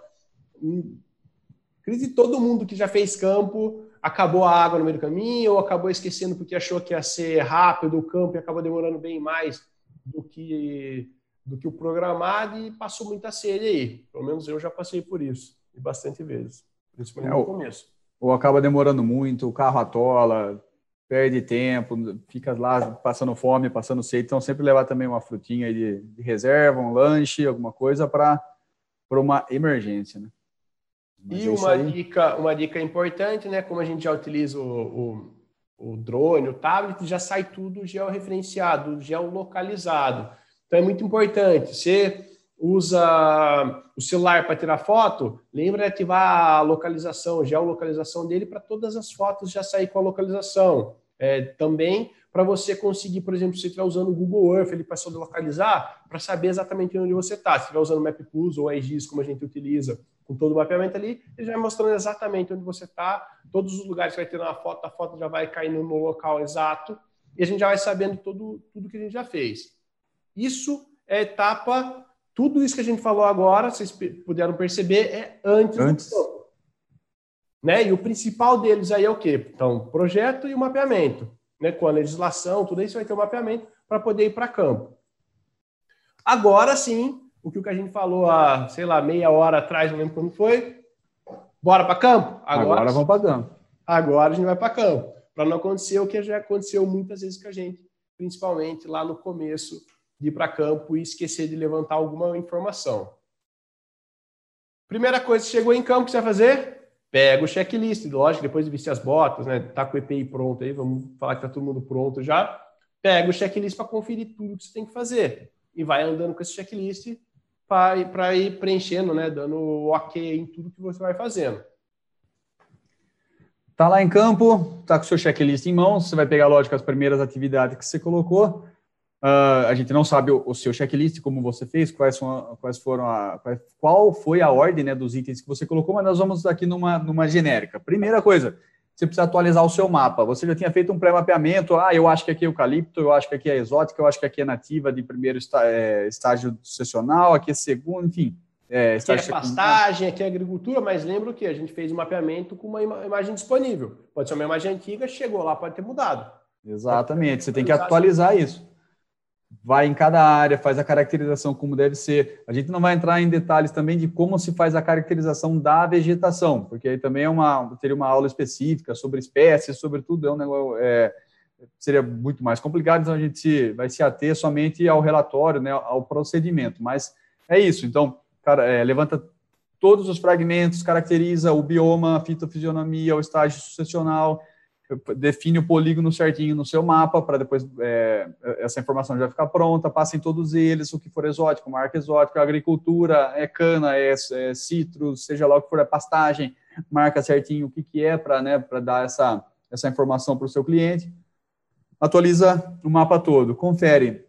Acredito todo mundo que já fez campo acabou a água no meio do caminho ou acabou esquecendo porque achou que ia ser rápido o campo e acabou demorando bem mais do que do que o programado e passou muita sede aí. Pelo menos eu já passei por isso, e bastante vezes, principalmente é, no começo. Ou acaba demorando muito, o carro atola, perde tempo, fica lá passando fome, passando sede. Então, sempre levar também uma frutinha de, de reserva, um lanche, alguma coisa para uma emergência, né? Mas e é uma dica, uma dica importante, né? Como a gente já utiliza o, o, o drone, o tablet, já sai tudo georreferenciado, geolocalizado. Então é muito importante. Você usa o celular para tirar foto, lembra de ativar a localização, geolocalização dele para todas as fotos já sair com a localização. É, também para você conseguir, por exemplo, se você estiver usando o Google Earth ele para localizar, para saber exatamente onde você está. Se estiver usando o Map Plus ou AIGIS, como a gente utiliza, com todo o mapeamento ali, ele já vai mostrando exatamente onde você está, todos os lugares que vai ter na foto, a foto já vai caindo no local exato, e a gente já vai sabendo todo, tudo que a gente já fez. Isso é etapa, tudo isso que a gente falou agora, vocês puderam perceber, é antes, antes. do campo. Né? E o principal deles aí é o quê? Então, projeto e o mapeamento. Né? Com a legislação, tudo isso vai ter o um mapeamento para poder ir para campo. Agora sim, o que a gente falou há, sei lá, meia hora atrás, não lembro quando foi. Bora para campo? Agora, agora vamos para campo. Agora a gente vai para campo. Para não acontecer o que já aconteceu muitas vezes com a gente, principalmente lá no começo de ir para campo e esquecer de levantar alguma informação. Primeira coisa, chegou em campo, que você vai fazer? Pega o checklist, lógico, depois de vestir as botas, né? Tá com o EPI pronto aí, vamos falar que tá todo mundo pronto já. Pega o checklist para conferir tudo que você tem que fazer. E vai andando com esse checklist para ir preenchendo, né, dando ok em tudo que você vai fazendo. Tá lá em campo, tá com o seu checklist em mãos, você vai pegar, lógico, as primeiras atividades que você colocou. Uh, a gente não sabe o, o, seu checklist, como você fez, quais, são, quais foram a, qual, foi a ordem né, dos itens que você colocou, mas nós vamos aqui numa, numa genérica. Primeira coisa, você precisa atualizar o seu mapa. Você já tinha feito um pré-mapeamento, ah, eu acho que aqui é eucalipto, eu acho que aqui é exótica, eu acho que aqui é nativa de primeiro é, estágio sucessional, aqui é segundo, enfim. É, aqui é pastagem, aqui é agricultura, mas lembra o que? A gente fez um mapeamento com uma imagem disponível. Pode ser uma imagem antiga, chegou lá, pode ter mudado. Exatamente, você tem que atualizar isso vai em cada área, faz a caracterização como deve ser. A gente não vai entrar em detalhes também de como se faz a caracterização da vegetação, porque aí também é uma, teria uma aula específica sobre espécies, sobre tudo, é um negócio, é, seria muito mais complicado, então a gente se, vai se ater somente ao relatório, né, ao procedimento, mas é isso, então, cara, é, levanta todos os fragmentos, caracteriza o bioma, a fitofisionomia, o estágio sucessional, define o polígono certinho no seu mapa para depois é, essa informação já ficar pronta, passem todos eles, o que for exótico, marca exótica, agricultura, é cana, é, é citros, seja lá o que for, é pastagem, marca certinho o que, que é para né, dar essa, essa informação para o seu cliente. Atualiza o mapa todo, confere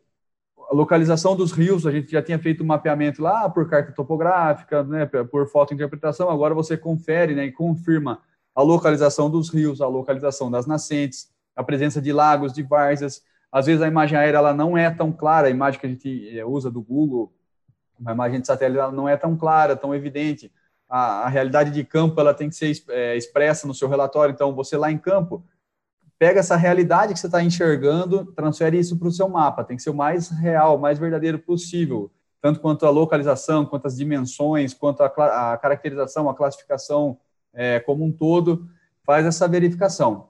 a localização dos rios, a gente já tinha feito um mapeamento lá por carta topográfica, né, por fotointerpretação, agora você confere né, e confirma a localização dos rios, a localização das nascentes, a presença de lagos, de várzeas. Às vezes a imagem aérea ela não é tão clara, a imagem que a gente eh, usa do Google, a imagem de satélite ela não é tão clara, tão evidente. A, a realidade de campo ela tem que ser é, expressa no seu relatório. Então, você lá em campo, pega essa realidade que você está enxergando, transfere isso para o seu mapa. Tem que ser o mais real, o mais verdadeiro possível, tanto quanto a localização, quanto as dimensões, quanto a, a caracterização, a classificação é, como um todo faz essa verificação.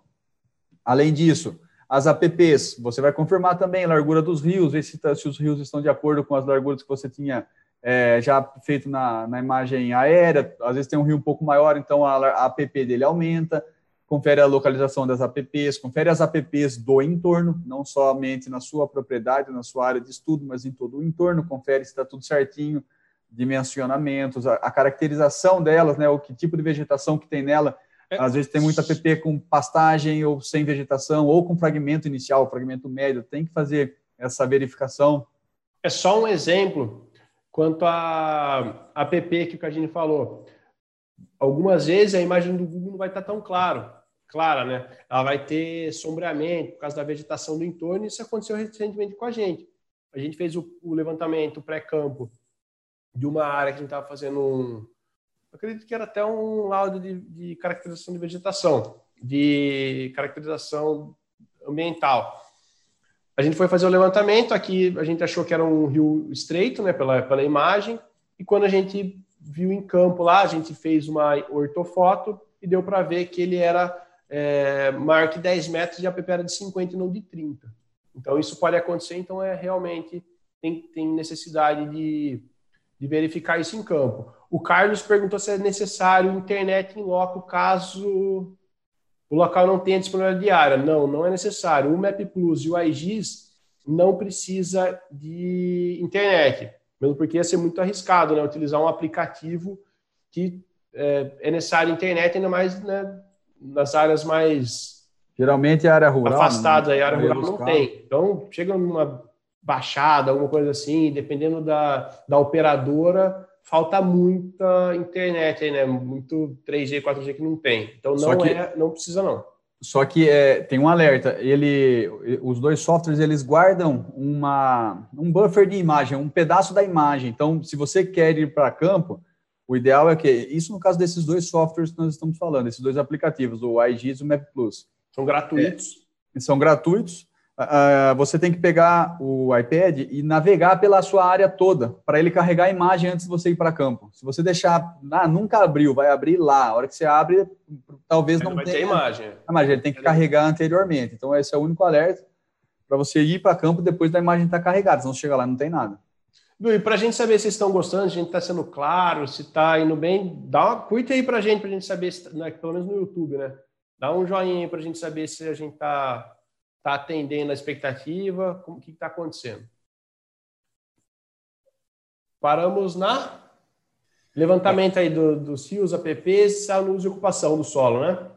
Além disso, as APPs, você vai confirmar também a largura dos rios, ver se, tá, se os rios estão de acordo com as larguras que você tinha é, já feito na, na, imagem aérea. Às vezes tem um rio um pouco maior, então a, a APP dele aumenta. Confere a localização das APPs, confere as APPs do entorno, não somente na sua propriedade, na sua área de estudo, mas em todo o entorno. Confere se está tudo certinho dimensionamentos, a, a, caracterização delas, né, o que tipo de vegetação que tem nela. É. Às vezes tem muita PP com pastagem ou sem vegetação, ou com fragmento inicial, fragmento médio, tem que fazer essa verificação. É só um exemplo quanto a, a PP que o Cadine falou. Algumas vezes a imagem do Google não vai estar tão claro, clara, né? Ela vai ter sombreamento por causa da vegetação do entorno, e isso aconteceu recentemente com a gente. A gente fez o, o levantamento pré-campo de uma área que a gente estava fazendo um. Acredito que era até um laudo de, de caracterização de vegetação, de caracterização ambiental. a gente foi fazer o levantamento, aqui a gente achou que era um rio estreito, né, pela, pela imagem, e quando a gente viu em campo lá, a gente fez uma ortofoto e deu para ver que ele era é, maior que 10 metros e a PP era de 50 e não de 30. Então isso pode acontecer, então é realmente tem, tem necessidade de, de verificar isso em campo. O Carlos perguntou se é necessário internet em loco caso o local não tenha disponibilidade diária. Não, não é necessário. O Map Plus e o iGIS não precisa de internet, mesmo porque ia ser muito arriscado, né? Utilizar um aplicativo que é, é necessário internet, ainda mais né, nas áreas mais geralmente é área rural, afastadas, né? a área rural não tem. Então chega numa baixada, alguma coisa assim, dependendo da, da operadora, falta muita internet aí, né? Muito 3G, 4G que não tem. Então não que, é, não precisa não. Só que é, tem um alerta. Ele, os dois softwares eles guardam uma, um buffer de imagem, um pedaço da imagem. Então, se você quer ir para campo, o ideal é que isso no caso desses dois softwares que nós estamos falando, esses dois aplicativos, o iGIS e o Map Plus. São gratuitos. É, são gratuitos uh, você tem que pegar o iPad e navegar pela sua área toda, para ele carregar a imagem antes de você ir para campo. Se você deixar, ah, nunca abriu, vai abrir lá. A hora que você abre, talvez não, não tenha. imagem. A imagem ele tem que carregar anteriormente. Então, esse é o único alerta para você ir para campo depois da imagem estar tá carregada. Senão, você chega lá não tem nada. E para a gente saber se estão gostando, se a gente está sendo claro, se está indo bem, dá uma curta aí para a gente, para a gente saber, se, né, pelo menos no YouTube, né? Dá um joinha aí para a gente saber se a gente está Está atendendo a expectativa? Como que está acontecendo? Paramos na levantamento aí do, dos rios, APPs, uso e ocupação do solo, né?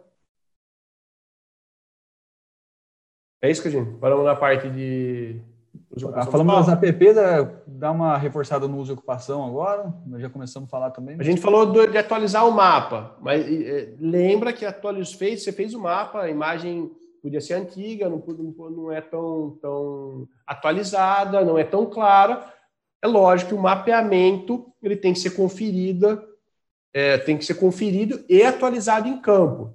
É isso que a gente paramos na parte de falamos das APPs, é, dá uma reforçada no uso e ocupação agora. Nós já começamos a falar também. A gente falou de atualizar o mapa, mas lembra que atualizou, fez, você fez o mapa, a imagem podia ser antiga, não, não é tão, tão atualizada, não é tão clara. É lógico que o mapeamento ele tem que ser conferido, é, tem que ser conferido e atualizado em campo.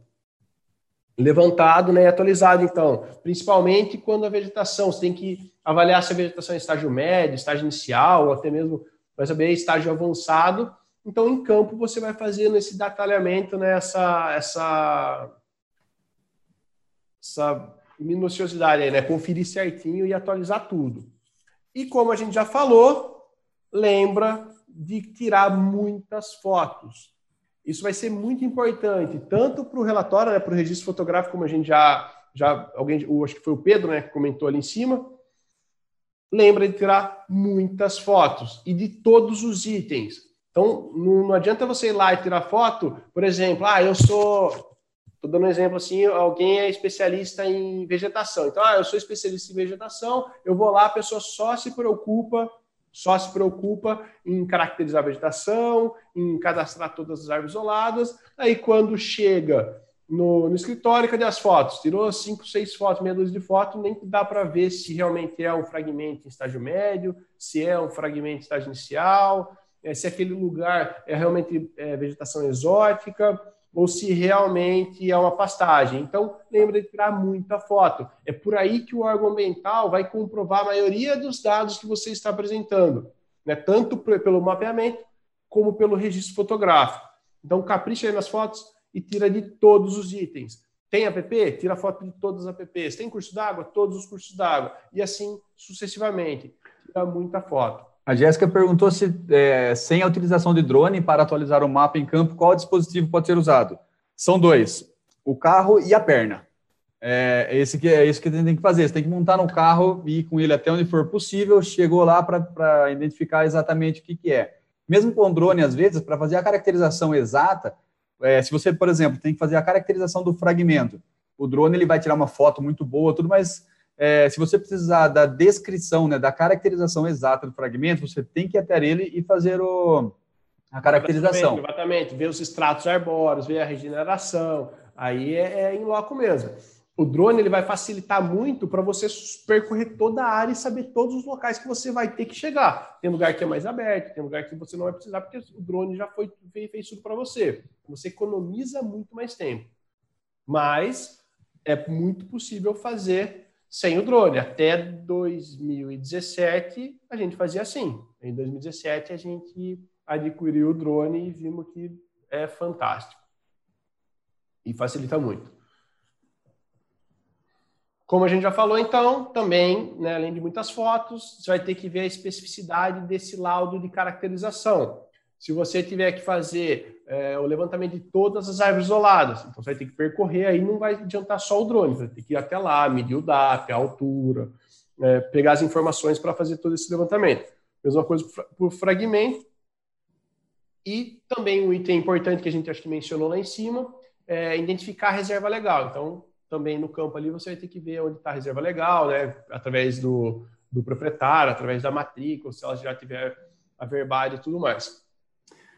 Levantado né, e atualizado, então, principalmente quando a vegetação, você tem que avaliar se a vegetação é estágio médio, estágio inicial, ou até mesmo vai saber estágio avançado. Então, em campo, você vai fazendo esse detalhamento, né, essa, essa essa minuciosidade aí, né? Conferir certinho e atualizar tudo. E como a gente já falou, lembra de tirar muitas fotos. Isso vai ser muito importante, tanto para o relatório, né, para o registro fotográfico, como a gente já, já alguém, acho que foi o Pedro, né, que comentou ali em cima. Lembra de tirar muitas fotos e de todos os itens. Então, não, não adianta você ir lá e tirar foto, por exemplo, ah, eu sou Estou dando um exemplo assim, alguém é especialista em vegetação. Então, ah, eu sou especialista em vegetação, eu vou lá, a pessoa só se preocupa, só se preocupa em caracterizar a vegetação, em cadastrar todas as árvores isoladas. Aí, quando chega no, no escritório, cadê as fotos? Tirou cinco, seis fotos, meia dúzia de fotos, nem dá para ver se realmente é um fragmento em estágio médio, se é um fragmento em estágio inicial, é, se aquele lugar é realmente é, vegetação exótica ou se realmente é uma pastagem. Então, lembre de tirar muita foto. É por aí que o órgão ambiental vai comprovar a maioria dos dados que você está apresentando, né? tanto pelo mapeamento como pelo registro fotográfico. Então, capricha aí nas fotos e tira de todos os itens. Tem app? Tira foto de todas as apps. Tem curso d'água? Todos os cursos d'água. E assim sucessivamente. Tira muita foto. A Jéssica perguntou se, é, sem a utilização de drone para atualizar o mapa em campo, qual dispositivo pode ser usado? São dois: o carro e a perna. É, é esse que, é isso que tem que fazer. Você tem que montar no carro e ir com ele até onde for possível. Chegou lá para identificar exatamente o que, que é. Mesmo com drone, às vezes, para fazer a caracterização exata, é, se você, por exemplo, tem que fazer a caracterização do fragmento, o drone ele vai tirar uma foto muito boa, tudo, mas é, se você precisar da descrição, né, da caracterização exata do fragmento, você tem que ir até ele e fazer o, a caracterização. Exatamente, ver os estratos arbóreos, ver a regeneração, aí é, é em loco mesmo. O drone ele vai facilitar muito para você percorrer toda a área e saber todos os locais que você vai ter que chegar. Tem lugar que é mais aberto, tem lugar que você não vai precisar, porque o drone já foi fez tudo para você. Você economiza muito mais tempo. Mas é muito possível fazer sem o drone. Até 2017 a gente fazia assim. Em 2017 a gente adquiriu o drone e vimos que é fantástico e facilita muito. Como a gente já falou, então, também, né, além de muitas fotos, você vai ter que ver a especificidade desse laudo de caracterização. Se você tiver que fazer é, o levantamento de todas as árvores isoladas, então você vai ter que percorrer, aí não vai adiantar só o drone, vai ter que ir até lá, medir o DAP, a altura, é, pegar as informações para fazer todo esse levantamento. Mesma coisa por fragmento. E também um item importante que a gente acho que mencionou lá em cima, é identificar a reserva legal. Então, também no campo ali você vai ter que ver onde está a reserva legal, né? Através do, do proprietário, através da matrícula, se ela já tiver a verbade e tudo mais.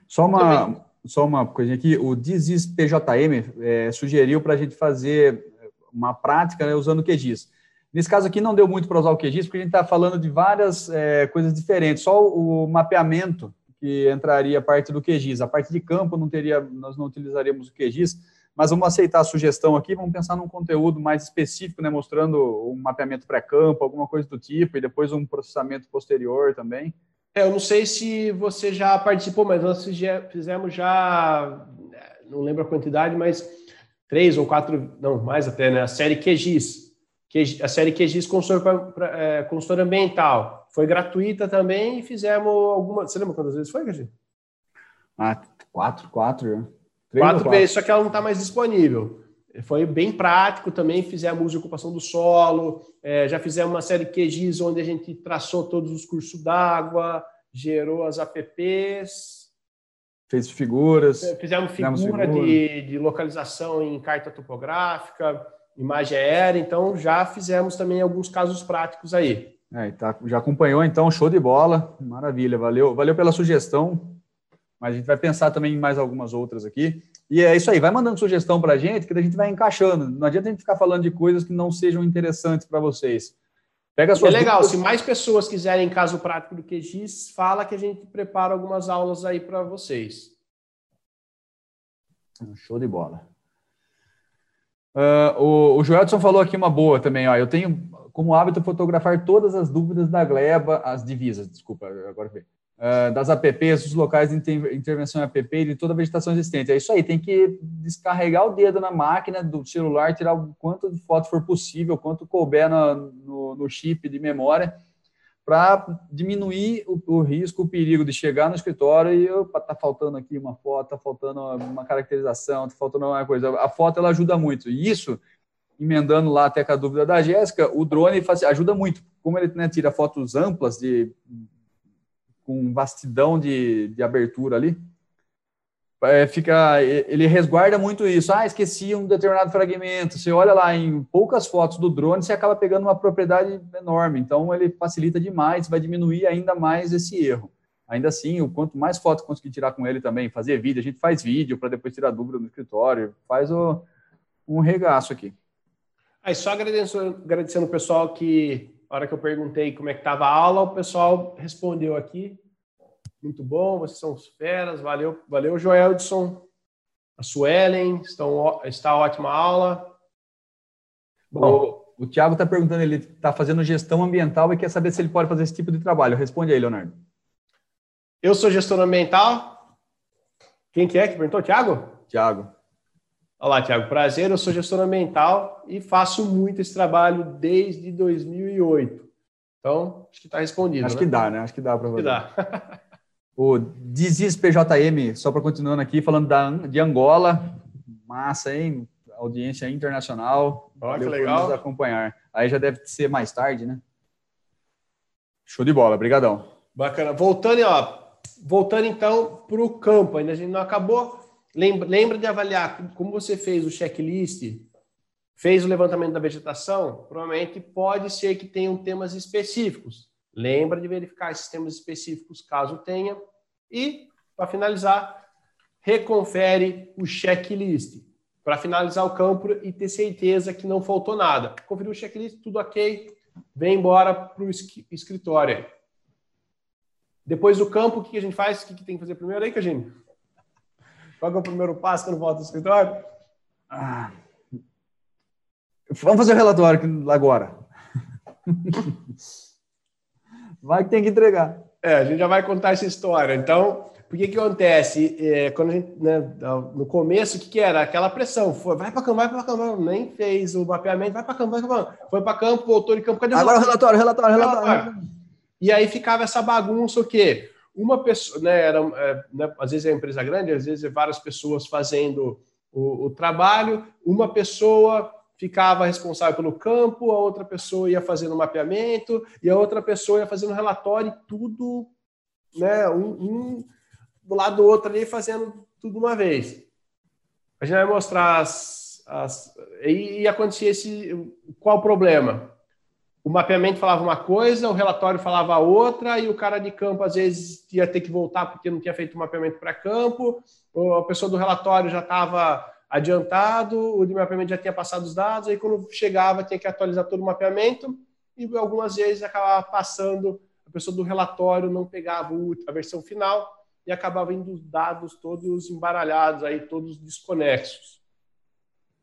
Só uma, só uma coisinha aqui, o Dizis PJM é, sugeriu para a gente fazer uma prática né, usando o QGIS. Nesse caso aqui não deu muito para usar o QGIS, porque a gente está falando de várias é, coisas diferentes. Só o mapeamento que entraria a parte do QGIS. A parte de campo não teria, nós não utilizaríamos o QGIS, mas vamos aceitar a sugestão aqui, vamos pensar num conteúdo mais específico, né, mostrando um mapeamento pré-campo, alguma coisa do tipo, e depois um processamento posterior também. É, eu não sei se você já participou, mas nós fizemos já, não lembro a quantidade, mas três ou quatro, não, mais até, né? A série QGIS, a série QGIS consultor, é, consultor ambiental. Foi gratuita também e fizemos algumas. Você lembra quantas vezes foi, QGIS? Ah, quatro, quatro. Quatro, quatro vezes, só que ela não está mais disponível. Foi bem prático também, fizemos ocupação do solo, é, já fizemos uma série de QGIS onde a gente traçou todos os cursos d'água, gerou as APPs. Fez figuras. É, fizemos figura, figura. De, de localização em carta topográfica, imagem aérea, então já fizemos também alguns casos práticos aí. É, tá, já acompanhou, então, show de bola, maravilha, valeu, valeu pela sugestão, mas a gente vai pensar também em mais algumas outras aqui. E é isso aí, vai mandando sugestão para a gente, que a gente vai encaixando. Não adianta a gente ficar falando de coisas que não sejam interessantes para vocês. Pega é legal, dúvidas. se mais pessoas quiserem caso prático do QGIS, fala que a gente prepara algumas aulas aí para vocês. Show de bola. Uh, o, o Joelson falou aqui uma boa também. Ó, eu tenho como hábito fotografar todas as dúvidas da gleba, as divisas, desculpa, agora veio uh, das APPs, dos locais de intervenção APP e de toda a vegetação existente. É isso aí, tem que descarregar o dedo na máquina do celular, tirar o quanto de foto for possível, quanto couber no, no, chip de memória, para diminuir o, o, risco, o perigo de chegar no escritório e opa, tá faltando aqui uma foto, tá faltando uma caracterização, tá faltando alguma coisa. A foto ela ajuda muito. E isso, emendando lá até com a dúvida da Jéssica, o drone faz, ajuda muito. Como ele né, tira fotos amplas de com vastidão de, de abertura ali, é, fica, ele resguarda muito isso. Ah, esqueci um determinado fragmento. Você olha lá em poucas fotos do drone, você acaba pegando uma propriedade enorme. Então, ele facilita demais, vai diminuir ainda mais esse erro. Ainda assim, o quanto mais fotos conseguir tirar com ele também, fazer vídeo, a gente faz vídeo para depois tirar dúvida no escritório, faz o, um regaço aqui. Aí, só agradecendo, agradecendo o pessoal que a hora que eu perguntei como é que estava a aula, o pessoal respondeu aqui. Muito bom, vocês são feras, valeu, valeu Joeldson, a Suelen, estão, está ótima aula. Bom, o, o Tiago está perguntando, ele está fazendo gestão ambiental e quer saber se ele pode fazer esse tipo de trabalho. Responde aí, Leonardo. Eu sou gestor ambiental. Quem que é que perguntou? Tiago? Tiago. Olá, Tiago. Prazer, eu sou gestor ambiental e faço muito esse trabalho desde 2008. Então, acho que está respondido. Acho né? que dá, né? Acho que dá para você. Dá. [laughs] o Dizis PJM, só para continuando aqui, falando da, de Angola. Massa, hein? Audiência internacional. Olha que legal. Nos acompanhar. Aí já deve ser mais tarde, né? Show de bola, brigadão. Bacana. Voltando, ó, voltando então para o campo, ainda a gente não acabou. Lembra, lembra de avaliar como você fez o checklist, fez o levantamento da vegetação? Provavelmente pode ser que tenham temas específicos. Lembra de verificar esses temas específicos, caso tenha. E, para finalizar, reconfere o checklist. Para finalizar o campo e ter certeza que não faltou nada. Conferiu o checklist, tudo ok, vem embora para o escritório. Depois do campo, o que a gente faz? O que tem que fazer primeiro aí, Cagine? Qual é o primeiro passo quando volta do escritório? Ah, vamos fazer o relatório agora. [laughs] Vai que tem que entregar. É, a gente já vai contar essa história. Então, por que que acontece? É, quando a gente, né, no começo, o que, que era? Aquela pressão. Foi, vai para campo, vai para campo. Nem fez o mapeamento, vai para campo, vai para campo. Foi para campo, voltou de campo. Cadê o Agora relatório, relatório, relatório, relatório. E aí ficava essa bagunça, o quê? Uma pessoa, né, era, é, né, às vezes é uma empresa grande, às vezes é várias pessoas fazendo o, o trabalho, uma pessoa ficava responsável pelo campo, a outra pessoa ia fazendo mapeamento e a outra pessoa ia fazendo relatório, tudo, né, um, um, do lado do outro ali fazendo tudo uma vez. A gente vai mostrar as, as e, e acontecia esse qual o problema? O mapeamento falava uma coisa, o relatório falava outra, e o cara de campo às vezes ia ter que voltar porque não tinha feito o mapeamento para campo, a pessoa do relatório já estava adiantado, o de mapeamento já tinha passado os dados, aí quando chegava tinha que atualizar todo o mapeamento, e algumas vezes acabava passando, a pessoa do relatório não pegava a versão final e acabava indo os dados todos embaralhados, aí todos desconexos.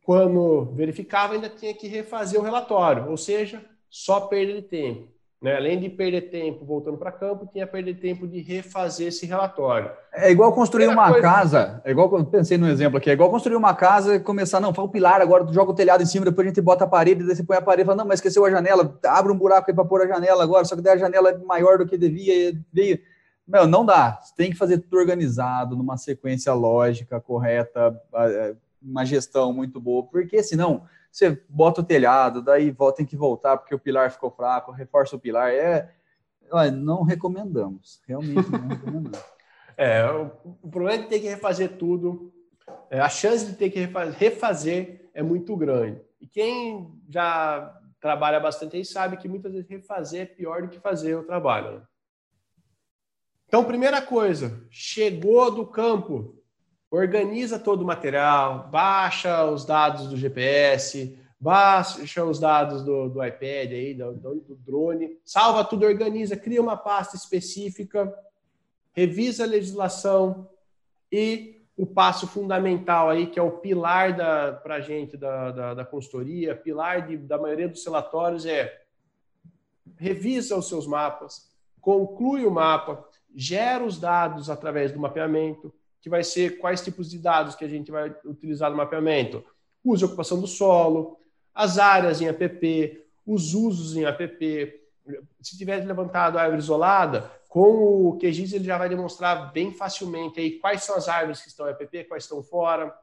Quando verificava, ainda tinha que refazer o relatório, ou seja, só perda de tempo. Né? Além de perder tempo voltando para campo, tinha perder tempo de refazer esse relatório. É igual construir uma coisa... casa, é igual, pensei no exemplo aqui, é igual construir uma casa e começar, não, faz o pilar, agora tu joga o telhado em cima, depois a gente bota a parede, daí você põe a parede e fala, não, mas esqueceu a janela, abre um buraco aí para pôr a janela agora, só que daí a janela é maior do que devia, veio... Meu, não dá, você tem que fazer tudo organizado, numa sequência lógica, correta, uma gestão muito boa, porque senão você bota o telhado, daí tem que voltar porque o pilar ficou fraco, reforça o pilar. É, não recomendamos, realmente não recomendamos. [laughs] é, o, problema é de ter que refazer tudo, é, a chance de ter que refazer é muito grande. E quem já trabalha bastante aí sabe que muitas vezes refazer é pior do que fazer o trabalho. Né? Então, primeira coisa, chegou do campo, organiza todo o material, baixa os dados do GPS, baixa os dados do, do iPad aí, do, do, drone, salva tudo, organiza, cria uma pasta específica, revisa a legislação e o passo fundamental aí, que é o pilar para a gente da, da, da, consultoria, pilar de, da maioria dos relatórios é revisa os seus mapas, conclui o mapa, gera os dados através do mapeamento, que vai ser quais tipos de dados que a gente vai utilizar no mapeamento. Uso e ocupação do solo, as áreas em APP, os usos em APP. Se tiver levantado a árvore isolada, com o QGIS ele já vai demonstrar bem facilmente aí quais são as árvores que estão em APP, quais estão fora.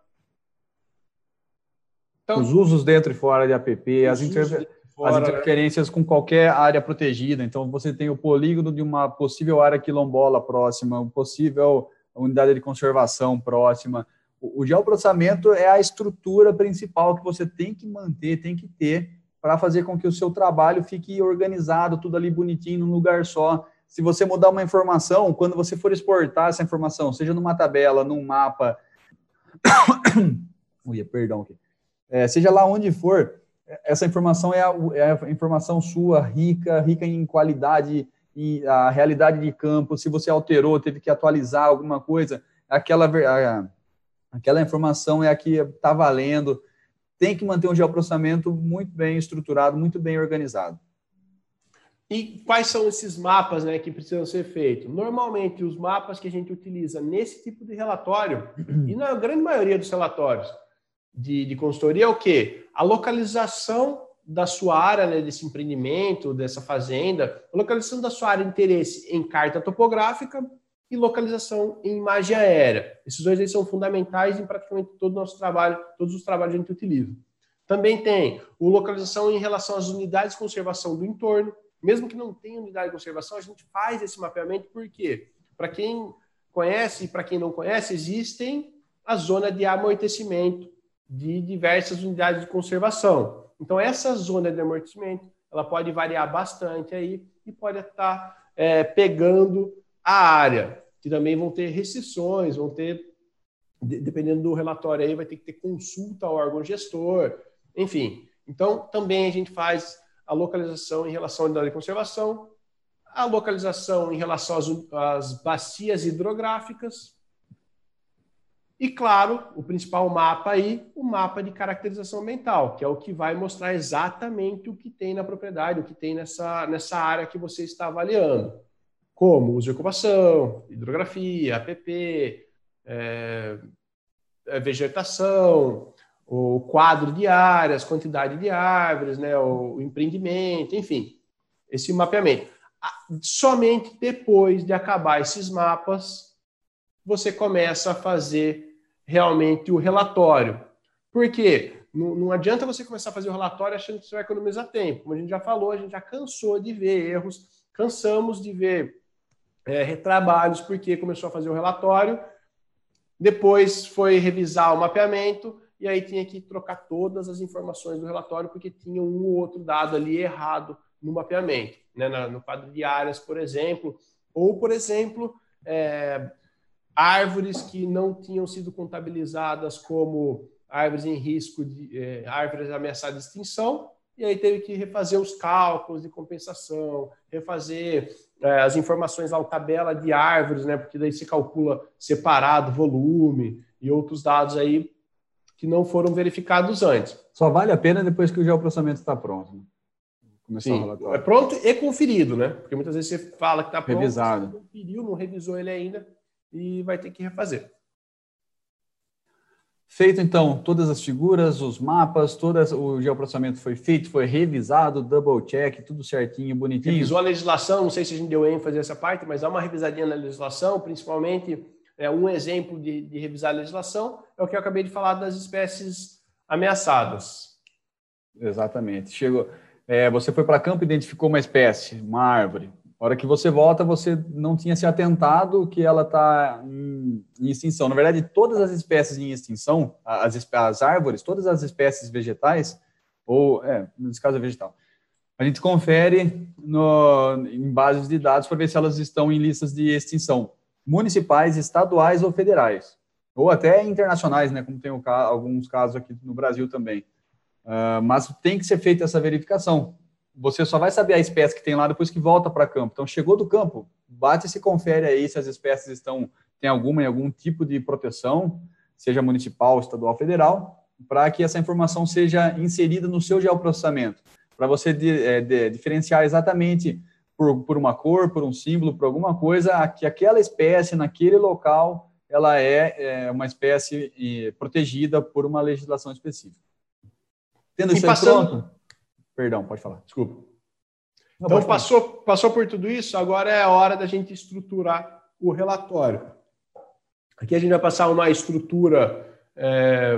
Então, os usos dentro e fora de APP, as, inter... fora, as interferências né? com qualquer área protegida. Então, você tem o polígono de uma possível área quilombola próxima, um possível unidade de conservação próxima. O, o geoprocessamento é a estrutura principal que você tem que manter, tem que ter para fazer com que o seu trabalho fique organizado, tudo ali bonitinho, num lugar só. Se você mudar uma informação, quando você for exportar essa informação, seja numa tabela, num mapa, [coughs] Ui, perdão aqui. É, seja lá onde for, essa informação é a, é a, informação sua, rica, rica em qualidade a realidade de campo, se você alterou, teve que atualizar alguma coisa, aquela, aquela informação é a que está valendo. Tem que manter um geoprocessamento muito bem estruturado, muito bem organizado. E quais são esses mapas né, que precisam ser feitos? Normalmente, os mapas que a gente utiliza nesse tipo de relatório, [clears throat] e na grande maioria dos relatórios de, de consultoria, é o quê? A localização da sua área, né, desse empreendimento, dessa fazenda, localização da sua área de interesse em carta topográfica e localização em imagem aérea. Esses dois aí são fundamentais em praticamente todo o nosso trabalho, todos os trabalhos que a gente utiliza. Também tem o localização em relação às unidades de conservação do entorno. Mesmo que não tenha unidade de conservação, a gente faz esse mapeamento porque, para quem conhece e para quem não conhece, existem a zona de amortecimento de diversas unidades de conservação. Então, essa zona de amortecimento ela pode variar bastante aí e pode estar é, pegando a área, que também vão ter restrições, vão ter, dependendo do relatório aí, vai ter que ter consulta ao órgão gestor, enfim. Então, também a gente faz a localização em relação à unidade de conservação, a localização em relação às, às bacias hidrográficas E, claro, o principal mapa aí, o mapa de caracterização ambiental, que é o que vai mostrar exatamente o que tem na propriedade, o que tem nessa, nessa área que você está avaliando. Como uso de ocupação, hidrografia, APP, é, é, vegetação, o quadro de áreas, quantidade de árvores, né, o empreendimento, enfim, esse mapeamento. Somente depois de acabar esses mapas, você começa a fazer realmente o relatório. Por quê? Não, não, adianta você começar a fazer o relatório achando que você vai economizar tempo. Como a gente já falou, a gente já cansou de ver erros, cansamos de ver é, retrabalhos, porque começou a fazer o relatório, depois foi revisar o mapeamento, e aí tinha que trocar todas as informações do relatório, porque tinha um ou outro dado ali errado no mapeamento, né? no quadro de áreas, por exemplo, ou, por exemplo, é, árvores que não tinham sido contabilizadas como árvores em risco de é, árvores ameaçadas de extinção, e aí teve que refazer os cálculos de compensação, refazer é, as informações lá, tabela de árvores, né? Porque daí se calcula separado volume e outros dados aí que não foram verificados antes. Só vale a pena depois que o geoprocessamento está pronto. Né? Sim, é pronto e conferido, né? Porque muitas vezes você fala que está pronto, Revisado. você não conferiu, não revisou ele ainda, e vai ter que refazer. Feito então todas as figuras, os mapas, todo o geoprocessamento foi feito, foi revisado, double check, tudo certinho, bonitinho. Revisou a legislação, não sei se a gente deu ênfase nessa parte, mas dá uma revisadinha na legislação, principalmente é, um exemplo de, de revisar a legislação é o que eu acabei de falar das espécies ameaçadas. Exatamente. Chegou, é, você foi para campo, identificou uma espécie, uma árvore. Hora que você volta, você não tinha se atentado que ela está em, em, extinção. Na verdade, todas as espécies em extinção, as, as árvores, todas as espécies vegetais, ou, é, nesse caso é vegetal, a gente confere no, em bases de dados para ver se elas estão em listas de extinção, municipais, estaduais ou federais, ou até internacionais, né, como tem o, alguns casos aqui no Brasil também. Uh, mas tem que ser feita essa verificação você só vai saber a espécie que tem lá depois que volta para campo. Então, chegou do campo, bate e se confere aí se as espécies estão tem alguma em algum tipo de proteção, seja municipal, estadual, federal, para que essa informação seja inserida no seu geoprocessamento, para você de, é, de, diferenciar exatamente por, por uma cor, por um símbolo, por alguma coisa, que aquela espécie naquele local ela é, é uma espécie protegida por uma legislação específica. Tendo e isso passando, pronto, Perdão, pode falar. Desculpa. Não, então, passou, passou por tudo isso, agora é a hora da gente estruturar o relatório. Aqui a gente vai passar uma estrutura, é,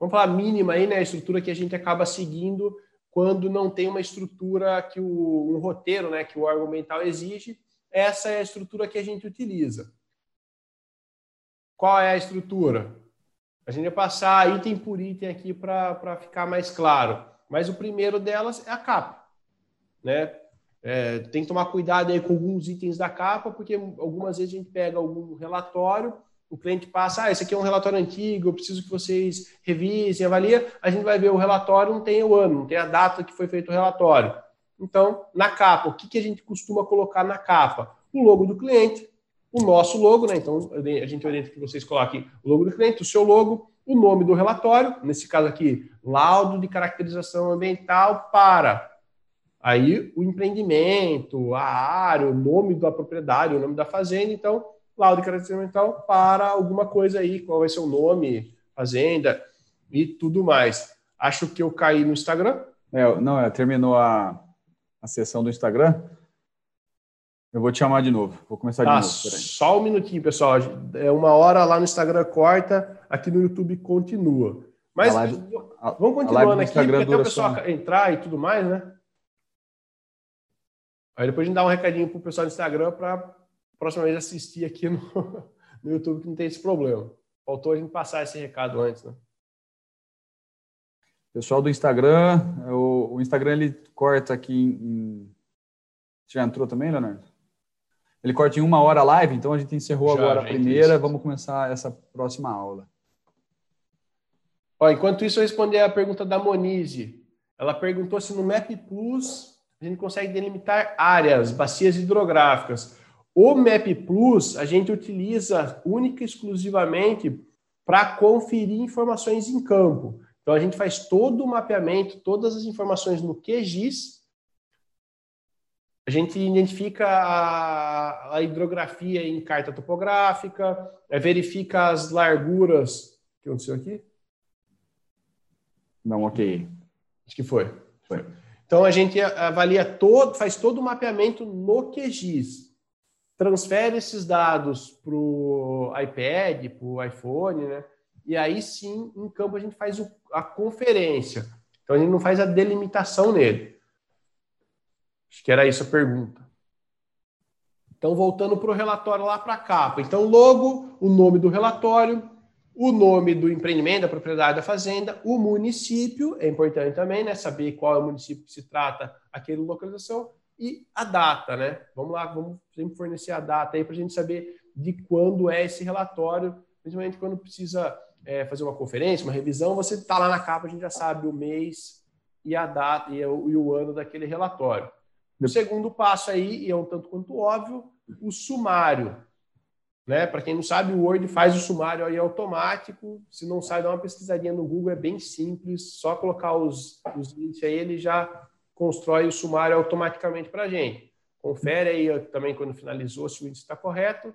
vamos falar mínima aí, né? A estrutura que a gente acaba seguindo quando não tem uma estrutura que o um roteiro, né, que o órgão mental exige. Essa é a estrutura que a gente utiliza. Qual é a estrutura? A gente vai passar item por item aqui para ficar mais claro. Mas o primeiro delas é a capa, né? É, tem que tomar cuidado aí com alguns itens da capa, porque algumas vezes a gente pega algum relatório, o cliente passa, ah, esse aqui é um relatório antigo, eu preciso que vocês revisem, avaliem. A gente vai ver o relatório, não tem o ano, não tem a data que foi feito o relatório. Então, na capa, o que, que a gente costuma colocar na capa? O logo do cliente, o nosso logo, né? Então, a gente orienta que vocês coloquem o logo do cliente, o seu logo, o nome do relatório, nesse caso aqui, laudo de caracterização ambiental para aí o empreendimento, a área, o nome da propriedade, o nome da fazenda, então, laudo de caracterização ambiental para alguma coisa aí, qual vai ser o nome, fazenda e tudo mais. Acho que eu caí no Instagram. É, não, é, terminou a, a sessão do Instagram. Eu vou te chamar de novo. Vou começar de ah, novo. Só um minutinho, pessoal. É uma hora lá no Instagram corta, aqui no YouTube continua. Mas live, vamos continuando aqui, porque até o pessoal só... entrar e tudo mais, né? Aí depois a gente dá um recadinho pro pessoal do Instagram para próxima vez assistir aqui no, [laughs] no YouTube que não tem esse problema. Faltou a gente passar esse recado antes, né? Pessoal do Instagram, o, o Instagram ele corta aqui em... Você já entrou também, Leonardo? Ele corta em uma hora a live, então a gente encerrou já, agora a primeira, vamos começar essa próxima aula. Ó, enquanto isso, eu respondi a pergunta da Monize. Ela perguntou se no Map Plus a gente consegue delimitar áreas, bacias hidrográficas. O Map Plus a gente utiliza única e exclusivamente para conferir informações em campo. Então a gente faz todo o mapeamento, todas as informações no QGIS. A gente identifica a, a hidrografia em carta topográfica, é, verifica as larguras. O que aconteceu aqui? Não, ok. Acho que foi. Foi. Então a gente avalia todo, faz todo o mapeamento no QGIS, transfere esses dados para o iPad, para o iPhone, né? E aí sim, em campo a gente faz a conferência. Então a gente não faz a delimitação nele. Acho que era isso a pergunta. Então, voltando para o relatório lá para a capa. Então, logo, o nome do relatório, o nome do empreendimento, da propriedade da fazenda, o município, é importante também, né? Saber qual é o município que se trata aquela localização e a data, né? Vamos lá, vamos sempre fornecer a data aí para a gente saber de quando é esse relatório, principalmente quando precisa é, fazer uma conferência, uma revisão, você está lá na capa, a gente já sabe o mês e a data e o, e o ano daquele relatório. O segundo passo aí, e é um tanto quanto óbvio, o sumário. Né? Para quem não sabe, o Word faz o sumário aí automático. Se não sabe, dá uma pesquisadinha no Google, é bem simples. Só colocar os, os links aí, ele já constrói o sumário automaticamente para a gente. Confere aí também quando finalizou se o índice está correto.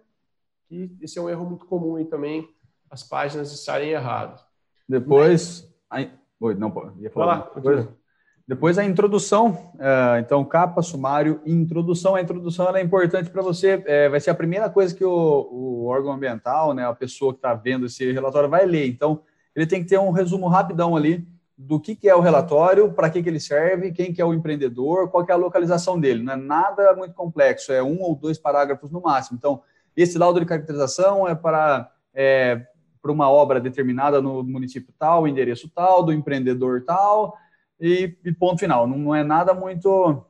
E esse é um erro muito comum aí também, as páginas estarem erradas. Depois. Aí, oi, não, ia falar. Lá, depois a introdução, é, então capa, sumário introdução. A introdução é importante para você, é, vai ser a primeira coisa que o, o órgão ambiental, né, a pessoa que está vendo esse relatório vai ler. Então, ele tem que ter um resumo rapidão ali do que, que é o relatório, para que, que ele serve, quem que é o empreendedor, qual que é a localização dele. Não é nada muito complexo, é um ou dois parágrafos no máximo. Então, esse laudo de caracterização é para é, para uma obra determinada no município tal, endereço tal, do empreendedor tal, e, e ponto final. Não, não, é nada muito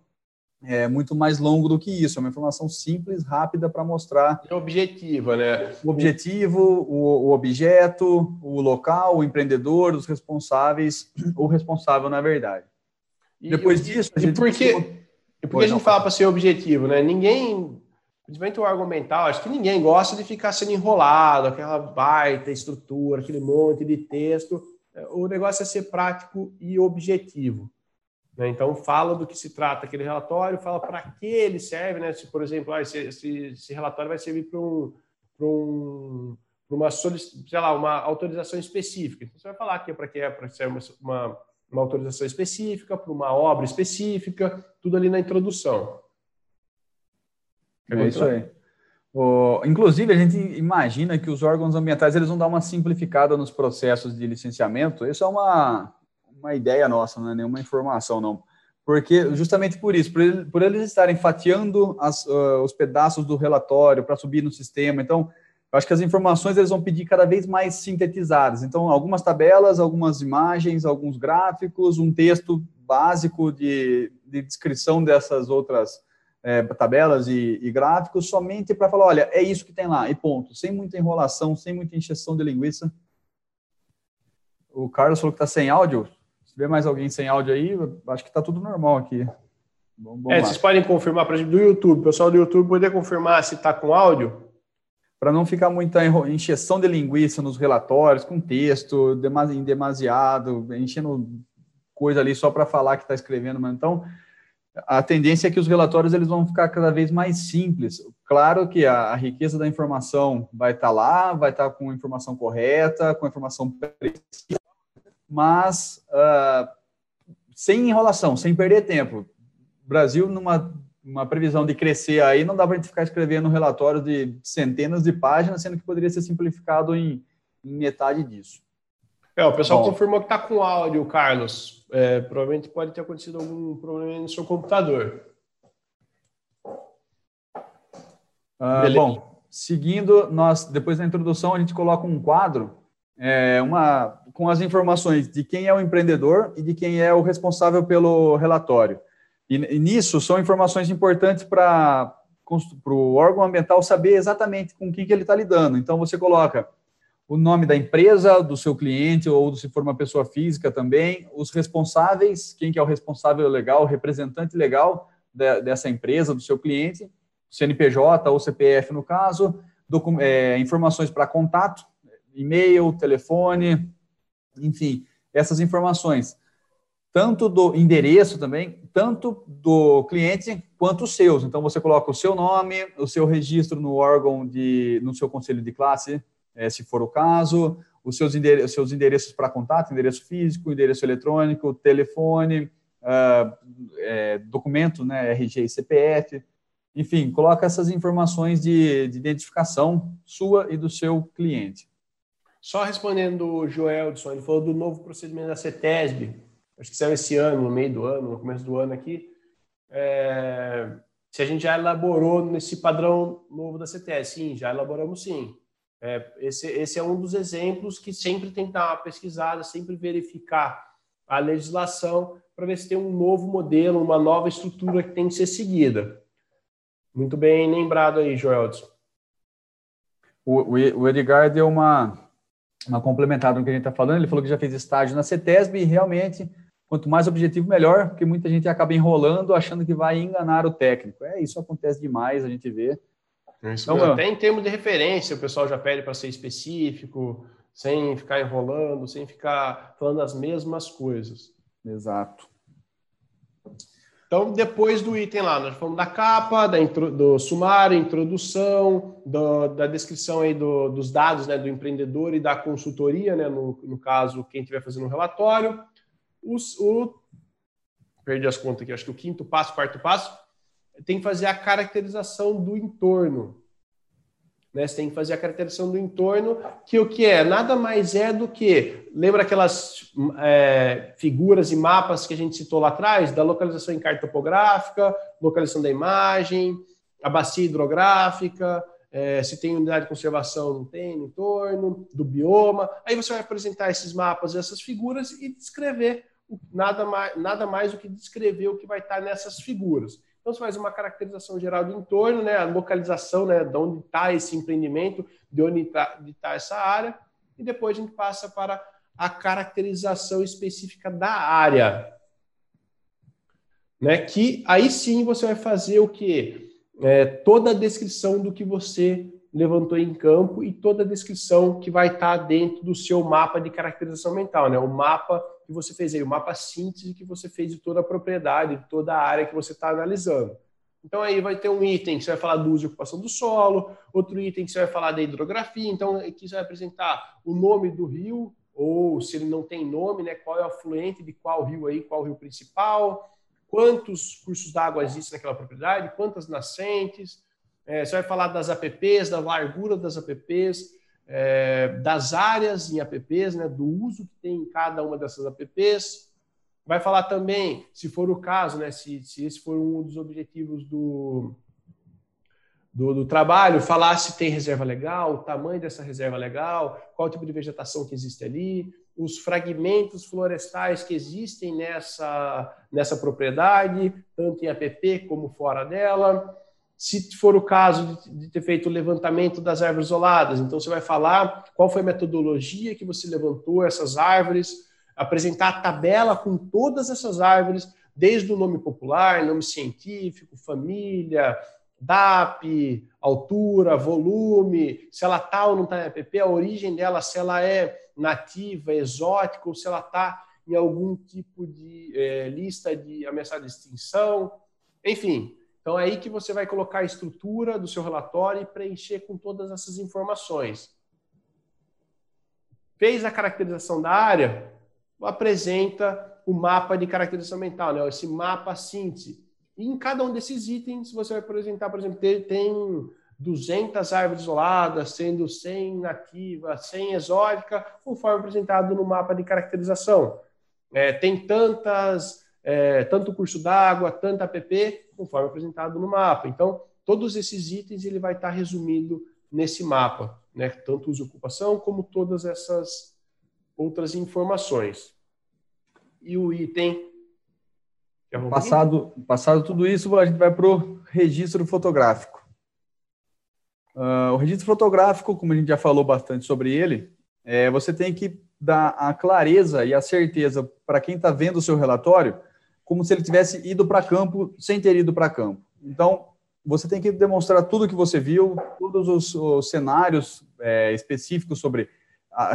é, muito mais longo do que isso. É uma informação simples, rápida para mostrar. É objetiva, né? O objetivo, o, o, objeto, o local, o empreendedor, os responsáveis, o responsável, na verdade. E, Depois disso, a gente. E por que, e por que a gente fala para ser objetivo, né? Ninguém principalmente o argumental, acho que ninguém gosta de ficar sendo enrolado, aquela baita estrutura, aquele monte de texto. O negócio é ser prático e objetivo. Né? Então, fala do que se trata aquele relatório, fala para que ele serve, né? Se, por exemplo, ah, esse, esse, esse, relatório vai servir para um, um, uma, uma autorização específica. Então, você vai falar que é para que é para ser uma, uma, uma autorização específica, para uma obra específica, tudo ali na introdução. É isso aí. Inclusive, a gente imagina que os órgãos ambientais eles vão dar uma simplificada nos processos de licenciamento. Isso é uma, uma ideia nossa, não é nenhuma informação, não. Porque, justamente por isso, por, ele, por eles estarem fatiando as, uh, os pedaços do relatório para subir no sistema. Então, eu acho que as informações eles vão pedir cada vez mais sintetizadas. Então, algumas tabelas, algumas imagens, alguns gráficos, um texto básico de, de descrição dessas outras é, tabelas e, e, gráficos somente para falar, olha, é isso que tem lá, e ponto. Sem muita enrolação, sem muita injeção de linguiça. O Carlos falou que está sem áudio. Se tiver mais alguém sem áudio aí, acho que está tudo normal aqui. Vamos, vamos é, vocês podem confirmar para gente do YouTube. O pessoal do YouTube poder confirmar se está com áudio? Para não ficar muita injeção de linguiça nos relatórios, com texto, em demasiado, enchendo coisa ali só para falar que está escrevendo. Mas então, a tendência é que os relatórios eles vão ficar cada vez mais simples. Claro que a, a riqueza da informação vai estar tá lá, vai estar tá com informação correta, com informação precisa, mas uh, sem enrolação, sem perder tempo. Brasil, numa uma previsão de crescer aí, não dá para a gente ficar escrevendo relatórios de centenas de páginas, sendo que poderia ser simplificado em, em metade disso. É, o pessoal Bom. confirmou que está com áudio, Carlos. É, provavelmente pode ter acontecido algum problema no seu computador. Ah, bom, seguindo, nós depois da introdução a gente coloca um quadro é, uma, com as informações de quem é o empreendedor e de quem é o responsável pelo relatório. E, e nisso são informações importantes para o órgão ambiental saber exatamente com quem que ele está lidando. Então você coloca o nome da empresa, do seu cliente, ou se for uma pessoa física também, os responsáveis, quem que é o responsável legal, o representante legal de, dessa empresa, do seu cliente, CNPJ ou CPF no caso, é, informações para contato, e-mail, telefone, enfim, essas informações. Tanto do endereço também, tanto do cliente quanto os seus. Então, você coloca o seu nome, o seu registro no órgão de, no seu conselho de classe, é, se for o caso, os seus, endereços, seus endereços para contato, endereço físico, endereço eletrônico, telefone, uh, é, documento, né, RG e CPF, enfim, coloca essas informações de, de, identificação sua e do seu cliente. Só respondendo o Joel, ele falou do novo procedimento da CETESB, acho que saiu esse ano, no meio do ano, no começo do ano aqui, é, se a gente já elaborou nesse padrão novo da CETESB, sim, já elaboramos sim. É, esse, esse é um dos exemplos que sempre tem que dar uma pesquisada, sempre verificar a legislação para ver se tem um novo modelo, uma nova estrutura que tem que ser seguida. Muito bem lembrado aí, Joelson. O, o Edgar deu uma, uma complementada no que a gente está falando. Ele falou que já fez estágio na CETESB e realmente, quanto mais objetivo, melhor, porque muita gente acaba enrolando achando que vai enganar o técnico. É, isso acontece demais, a gente vê. É então, até em termos de referência, o pessoal já pede para ser específico, sem ficar enrolando, sem ficar falando as mesmas coisas. Exato. Então, depois do item lá, nós falamos da capa, da intro, do sumário, introdução, do, da descrição aí do, dos dados né, do empreendedor e da consultoria, né, no, no caso, quem estiver fazendo um relatório. Os, o, perdi as contas aqui, acho que o quinto passo, quarto passo, tem que fazer a caracterização do entorno. Né? Você tem que fazer a caracterização do entorno, que o que é? Nada mais é do que. Lembra aquelas é, figuras e mapas que a gente citou lá atrás? Da localização em carta topográfica, localização da imagem, a bacia hidrográfica, é, se tem unidade de conservação, não tem no entorno, do bioma. Aí você vai apresentar esses mapas, essas figuras e descrever nada mais, nada mais do que descrever o que vai estar nessas figuras. Então, você faz uma caracterização geral do entorno, né, a localização, né, de onde está esse empreendimento, de onde está tá essa área, e depois a gente passa para a caracterização específica da área. Né, que aí sim você vai fazer o que? É, toda a descrição do que você levantou em campo e toda a descrição que vai estar dentro do seu mapa de caracterização mental, né? O mapa que você fez aí, o mapa síntese que você fez de toda a propriedade, de toda a área que você está analisando. Então aí vai ter um item que você vai falar do uso e ocupação do solo, outro item que você vai falar da hidrografia, então aqui você vai apresentar o nome do rio, ou se ele não tem nome, né, qual é o afluente de qual rio aí, qual rio principal, quantos cursos d'água existem naquela propriedade, quantas nascentes, é, você vai falar das APPs, da largura das APPs, é, das áreas em APPs, né, do uso que tem em cada uma dessas APPs. Vai falar também, se for o caso, né, se, se esse for um dos objetivos do, do, do, trabalho, falar se tem reserva legal, o tamanho dessa reserva legal, qual tipo de vegetação que existe ali, os fragmentos florestais que existem nessa, nessa propriedade, tanto em APP como fora dela se for o caso de, ter feito o levantamento das árvores isoladas. Então, você vai falar qual foi a metodologia que você levantou essas árvores, apresentar a tabela com todas essas árvores, desde o nome popular, nome científico, família, DAP, altura, volume, se ela está ou não está em APP, a origem dela, se ela é nativa, exótica, ou se ela está em algum tipo de é, lista de ameaçada de extinção. Enfim, então é aí que você vai colocar a estrutura do seu relatório e preencher com todas essas informações. Fez a caracterização da área, apresenta o mapa de caracterização mental, né? esse mapa síntese. E em cada um desses itens, você vai apresentar, por exemplo, tem 200 árvores isoladas, sendo 100 nativas, 100 exótica, conforme apresentado no mapa de caracterização. É, tem tantas é, tanto curso d'água, tanta app, conforme apresentado no mapa. Então, todos esses itens ele vai estar resumido nesse mapa, né? tanto uso e ocupação, como todas essas outras informações. E o item. Passado, passado tudo isso, a gente vai para o registro fotográfico. Uh, o registro fotográfico, como a gente já falou bastante sobre ele, é, você tem que dar a clareza e a certeza para quem está vendo o seu relatório como se ele tivesse ido para campo sem ter ido para campo. Então, você tem que demonstrar tudo que você viu, todos os, os cenários é, específicos sobre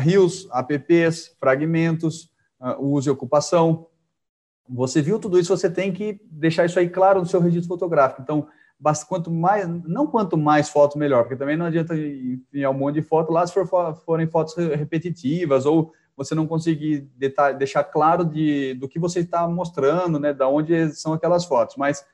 rios, apps, fragmentos, uh, uso e ocupação. Você viu tudo isso, você tem que deixar isso aí claro no seu registro fotográfico. Então, quanto mais, não quanto mais fotos, melhor, porque também não adianta enviar um monte de foto lá se for, forem fotos repetitivas ou você não conseguir deixar claro de, do que você está mostrando, né, da onde são aquelas fotos. Mas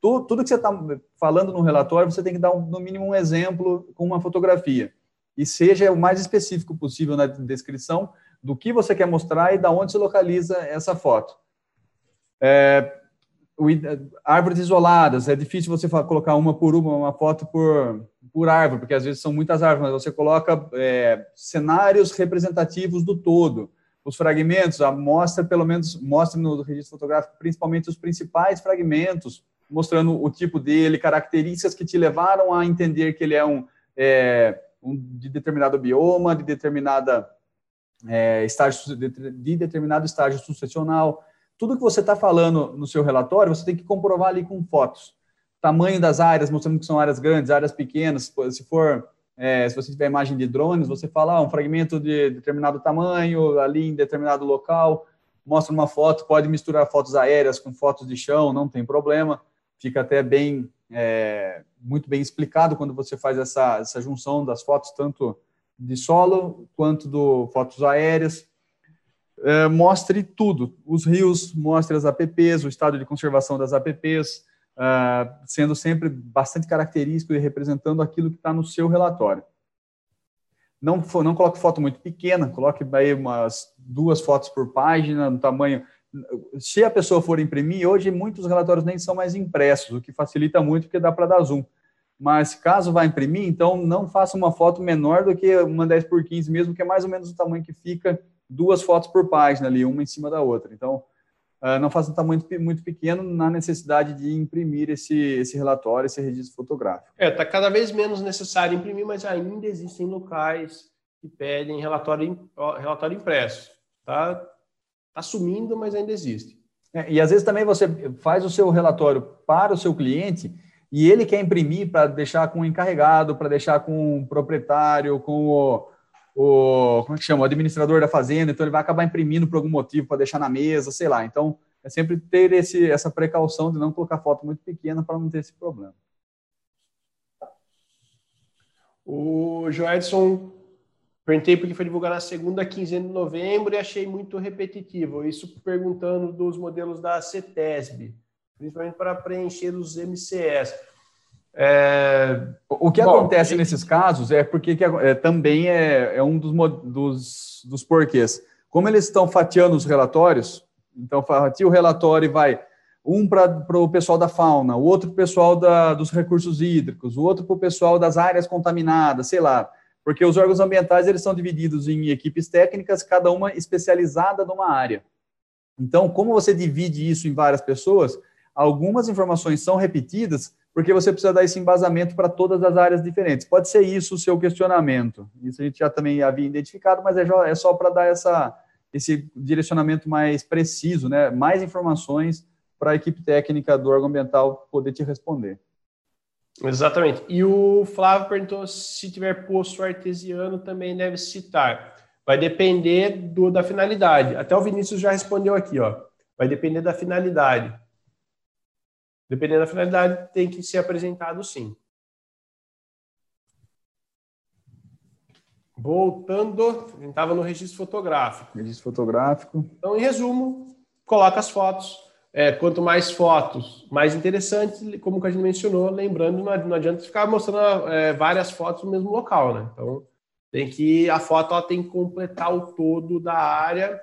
tu, tudo que você está falando no relatório, você tem que dar, um, no mínimo, um exemplo com uma fotografia. E seja o mais específico possível na descrição do que você quer mostrar e da onde se localiza essa foto. É, árvores isoladas, é difícil você colocar uma por uma, uma foto por, por árvore, porque às vezes são muitas árvores, mas você coloca é, cenários representativos do todo. Os fragmentos, mostra pelo menos, mostra no registro fotográfico principalmente os principais fragmentos, mostrando o tipo dele, características que te levaram a entender que ele é um, é, um de determinado bioma, de determinada é, estágio, de, de determinado estágio sucessional, tudo que você está falando no seu relatório, você tem que comprovar ali com fotos. Tamanho das áreas, mostrando que são áreas grandes, áreas pequenas. Se for, é, se você tiver imagem de drones, você fala ah, um fragmento de determinado tamanho, ali em determinado local. Mostra uma foto, pode misturar fotos aéreas com fotos de chão, não tem problema. Fica até bem, é, muito bem explicado quando você faz essa, essa junção das fotos, tanto de solo quanto do fotos aéreas é, mostre tudo, os rios, mostre as APPs, o estado de conservação das APPs, é, sendo sempre bastante característico e representando aquilo que está no seu relatório. Não, não coloque foto muito pequena, coloque aí umas duas fotos por página, no tamanho. Se a pessoa for imprimir, hoje muitos relatórios nem são mais impressos, o que facilita muito porque dá para dar zoom. Mas caso vá imprimir, então não faça uma foto menor do que uma 10 por 15 mesmo, que é mais ou menos o tamanho que fica duas fotos por página ali, uma em cima da outra. Então, uh, não faça um tamanho muito pequeno na necessidade de imprimir esse, esse relatório, esse registro fotográfico. É, está cada vez menos necessário imprimir, mas ainda existem locais que pedem relatório, relatório impresso. Tá, tá sumindo, mas ainda existe. É, e às vezes também você faz o seu relatório para o seu cliente e ele quer imprimir para deixar com o encarregado, para deixar com o proprietário, com o, o como é que chama, o administrador da fazenda, então ele vai acabar imprimindo por algum motivo para deixar na mesa, sei lá. Então, é sempre ter esse, essa precaução de não colocar foto muito pequena para não ter esse problema. O Joedson, perguntei porque foi divulgado na segunda quinzena de novembro e achei muito repetitivo. Isso perguntando dos modelos da CETESB, principalmente para preencher os MCS. É... O que Bom, acontece nesses casos é porque que, é, também é, é um dos, dos, dos porquês. Como eles estão fatiando os relatórios, então fatia o relatório e vai um para o pessoal da fauna, o outro para o pessoal da, dos recursos hídricos, o outro para o pessoal das áreas contaminadas, sei lá. Porque os órgãos ambientais eles são divididos em equipes técnicas, cada uma especializada numa área. Então, como você divide isso em várias pessoas, algumas informações são repetidas porque você precisa dar esse embasamento para todas as áreas diferentes. Pode ser isso o seu questionamento. Isso a gente já também havia identificado, mas é, é só para dar essa, esse direcionamento mais preciso, né? mais informações para a equipe técnica do órgão ambiental poder te responder. Exatamente. E o Flávio perguntou se tiver posto artesiano também deve citar. Vai depender do, da finalidade. Até o Vinícius já respondeu aqui, ó. Vai depender da finalidade. Dependendo da finalidade, tem que ser apresentado sim. Voltando, a gente estava no registro fotográfico. Registro fotográfico. Então, em resumo, coloca as fotos. É, quanto mais fotos, mais interessante, como a gente mencionou, lembrando, não adianta ficar mostrando é, várias fotos no mesmo local, né? Então, tem que a foto ela tem que completar o todo da área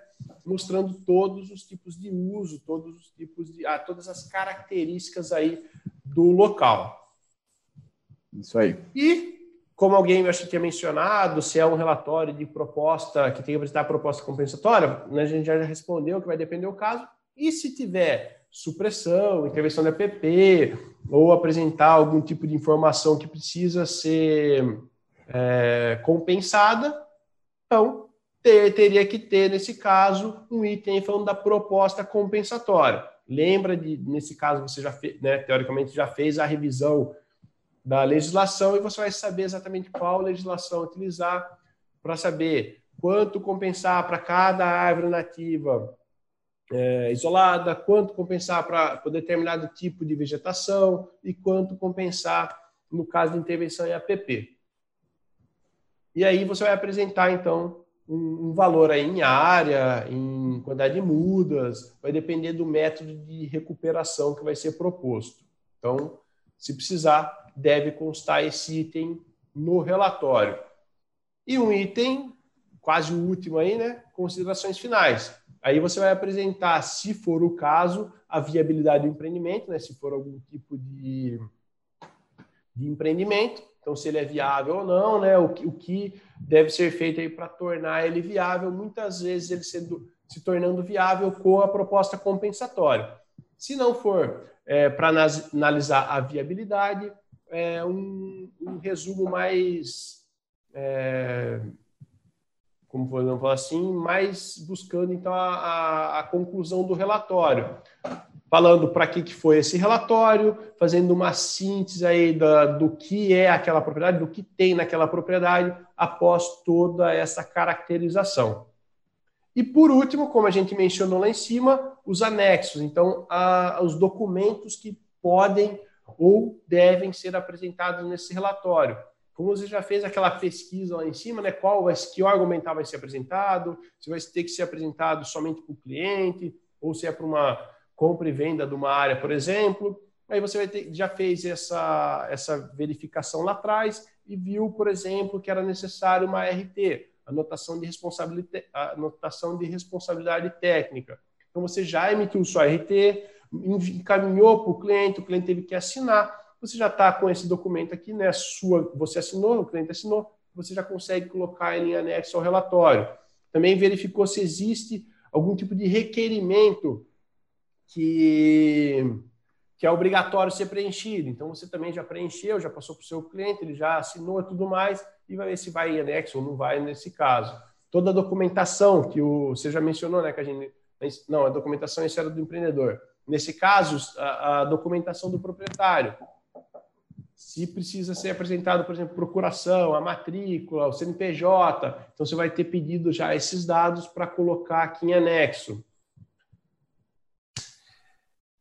mostrando todos os tipos de uso, todos os tipos de, ah, todas as características aí do local. Isso aí. E como alguém acho que tinha mencionado, se é um relatório de proposta que tem que apresentar proposta compensatória, né, a gente já respondeu que vai depender do caso. E se tiver supressão, intervenção da PP, ou apresentar algum tipo de informação que precisa ser é, compensada, então ter, teria que ter, nesse caso, um item falando da proposta compensatória. Lembra de, nesse caso, você já fez, né, teoricamente, já fez a revisão da legislação e você vai saber exatamente qual legislação utilizar para saber quanto compensar para cada árvore nativa é, isolada, quanto compensar para determinado tipo de vegetação e quanto compensar no caso de intervenção em APP. E aí você vai apresentar, então, um, um, valor aí em área, em quantidade de mudas, vai depender do método de recuperação que vai ser proposto. Então, se precisar, deve constar esse item no relatório. E um item, quase o último aí, né? Considerações finais. Aí você vai apresentar, se for o caso, a viabilidade do empreendimento, né? Se for algum tipo de, de empreendimento, então se ele é viável ou não, né? O que, o que deve ser feito aí para tornar ele viável, muitas vezes ele sendo, se tornando viável com a proposta compensatória. Se não for é, para analisar a viabilidade, é um, um resumo mais é, como podemos falar assim, mais buscando então a, a, a conclusão do relatório, falando para que, que foi esse relatório, fazendo uma síntese aí da, do que é aquela propriedade, do que tem naquela propriedade, após toda essa caracterização. E por último, como a gente mencionou lá em cima, os anexos, então a, os documentos que podem ou devem ser apresentados nesse relatório como você já fez aquela pesquisa lá em cima, né? Qual vai, que órgão vai ser apresentado, se vai ter que ser apresentado somente para o cliente, ou se é para uma compra e venda de uma área, por exemplo. Aí você vai ter, já fez essa, essa verificação lá atrás e viu, por exemplo, que era necessário uma RT, anotação de responsabilidade, anotação de responsabilidade técnica. Então você já emitiu sua RT, encaminhou para o cliente, o cliente teve que assinar você já está com esse documento aqui, né? Sua, você assinou, o cliente assinou, você já consegue colocar ele em anexo ao relatório. Também verificou se existe algum tipo de requerimento que, que é obrigatório ser preenchido. Então você também já preencheu, já passou para o seu cliente, ele já assinou e tudo mais, e vai ver se vai em anexo ou não vai nesse caso. Toda a documentação que o, você já mencionou, né? Que a gente, não, a documentação isso era do empreendedor. Nesse caso, a, a documentação do proprietário se precisa ser apresentado, por exemplo, procuração, a matrícula, o CNPJ, então você vai ter pedido já esses dados para colocar aqui em anexo.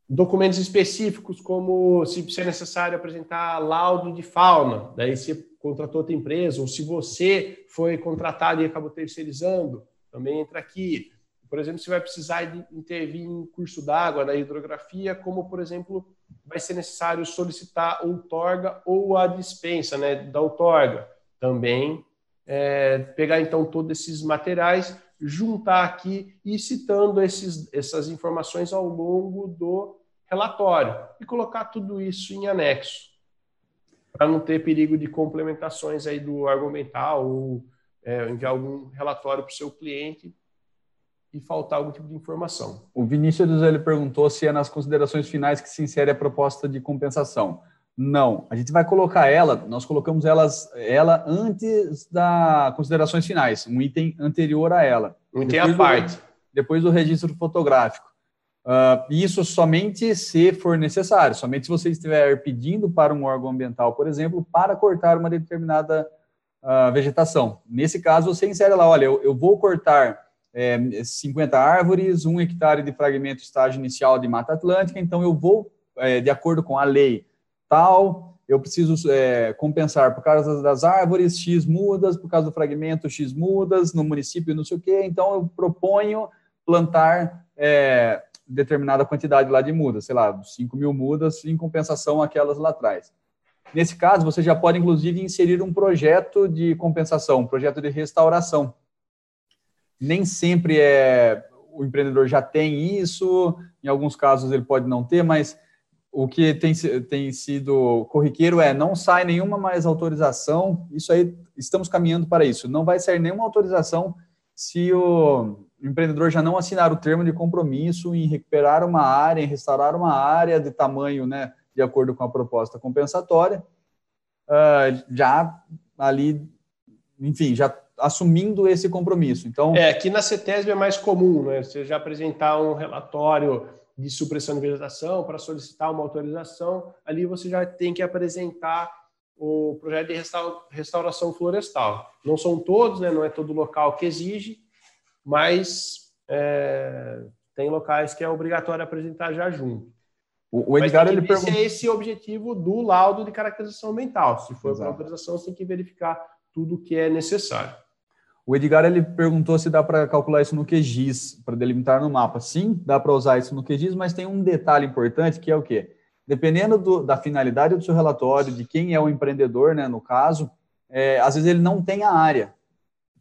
Documentos específicos, como se é necessário apresentar laudo de fauna, daí você contratou outra empresa, ou se você foi contratado e acabou terceirizando, também entra aqui. Por exemplo, você vai precisar intervir em curso d'água na hidrografia, como, por exemplo, vai ser necessário solicitar outorga ou a dispensa né, da outorga. Também é, pegar, então, todos esses materiais, juntar aqui e citando esses, essas informações ao longo do relatório e colocar tudo isso em anexo, para não ter perigo de complementações aí do argumental ou é, enviar algum relatório para o seu cliente e faltar algum tipo de informação. O Vinícius ele perguntou se é nas considerações finais que se insere a proposta de compensação. Não, a gente vai colocar ela, nós colocamos elas, ela antes das considerações finais, um item anterior a ela. Um item à parte. depois do registro fotográfico. Uh, isso somente se for necessário, somente se você estiver pedindo para um órgão ambiental, por exemplo, para cortar uma determinada uh, vegetação. Nesse caso, você insere lá, olha, eu, eu vou cortar é, 50 árvores, um hectare de fragmento estágio inicial de Mata Atlântica, então eu vou, é, de acordo com a lei tal, eu preciso é, compensar por causa das árvores, X mudas, por causa do fragmento, X mudas, no município não sei o quê, então eu proponho plantar é, determinada quantidade lá de mudas, sei lá, 5 mil mudas, em compensação àquelas lá atrás. Nesse caso, você já pode, inclusive, inserir um projeto de compensação, um projeto de restauração, nem sempre é o empreendedor já tem isso, em alguns casos ele pode não ter, mas o que tem, tem sido corriqueiro é não sai nenhuma mais autorização. Isso aí, estamos caminhando para isso. Não vai sair nenhuma autorização se o empreendedor já não assinar o termo de compromisso em recuperar uma área, em restaurar uma área de tamanho, né, de acordo com a proposta compensatória, uh, já ali, enfim, já assumindo esse compromisso. Então, é, aqui na CETESB é mais comum, né? Você já apresentar um relatório de supressão de vegetação para solicitar uma autorização, ali você já tem que apresentar o projeto de restauração florestal. Não são todos, né? não é todo local que exige, mas é, tem locais que é obrigatório apresentar já junto. O, Edgar ele pergunta... se é esse objetivo do laudo de caracterização ambiental. Se for para autorização, você tem que verificar tudo o que é necessário. O Edgar ele perguntou se dá para calcular isso no QGIS, para delimitar no mapa. Sim, dá para usar isso no QGIS, mas tem um detalhe importante que é o quê? Dependendo do, da finalidade do seu relatório, de quem é o empreendedor, né, no caso, é, às vezes ele não tem a área.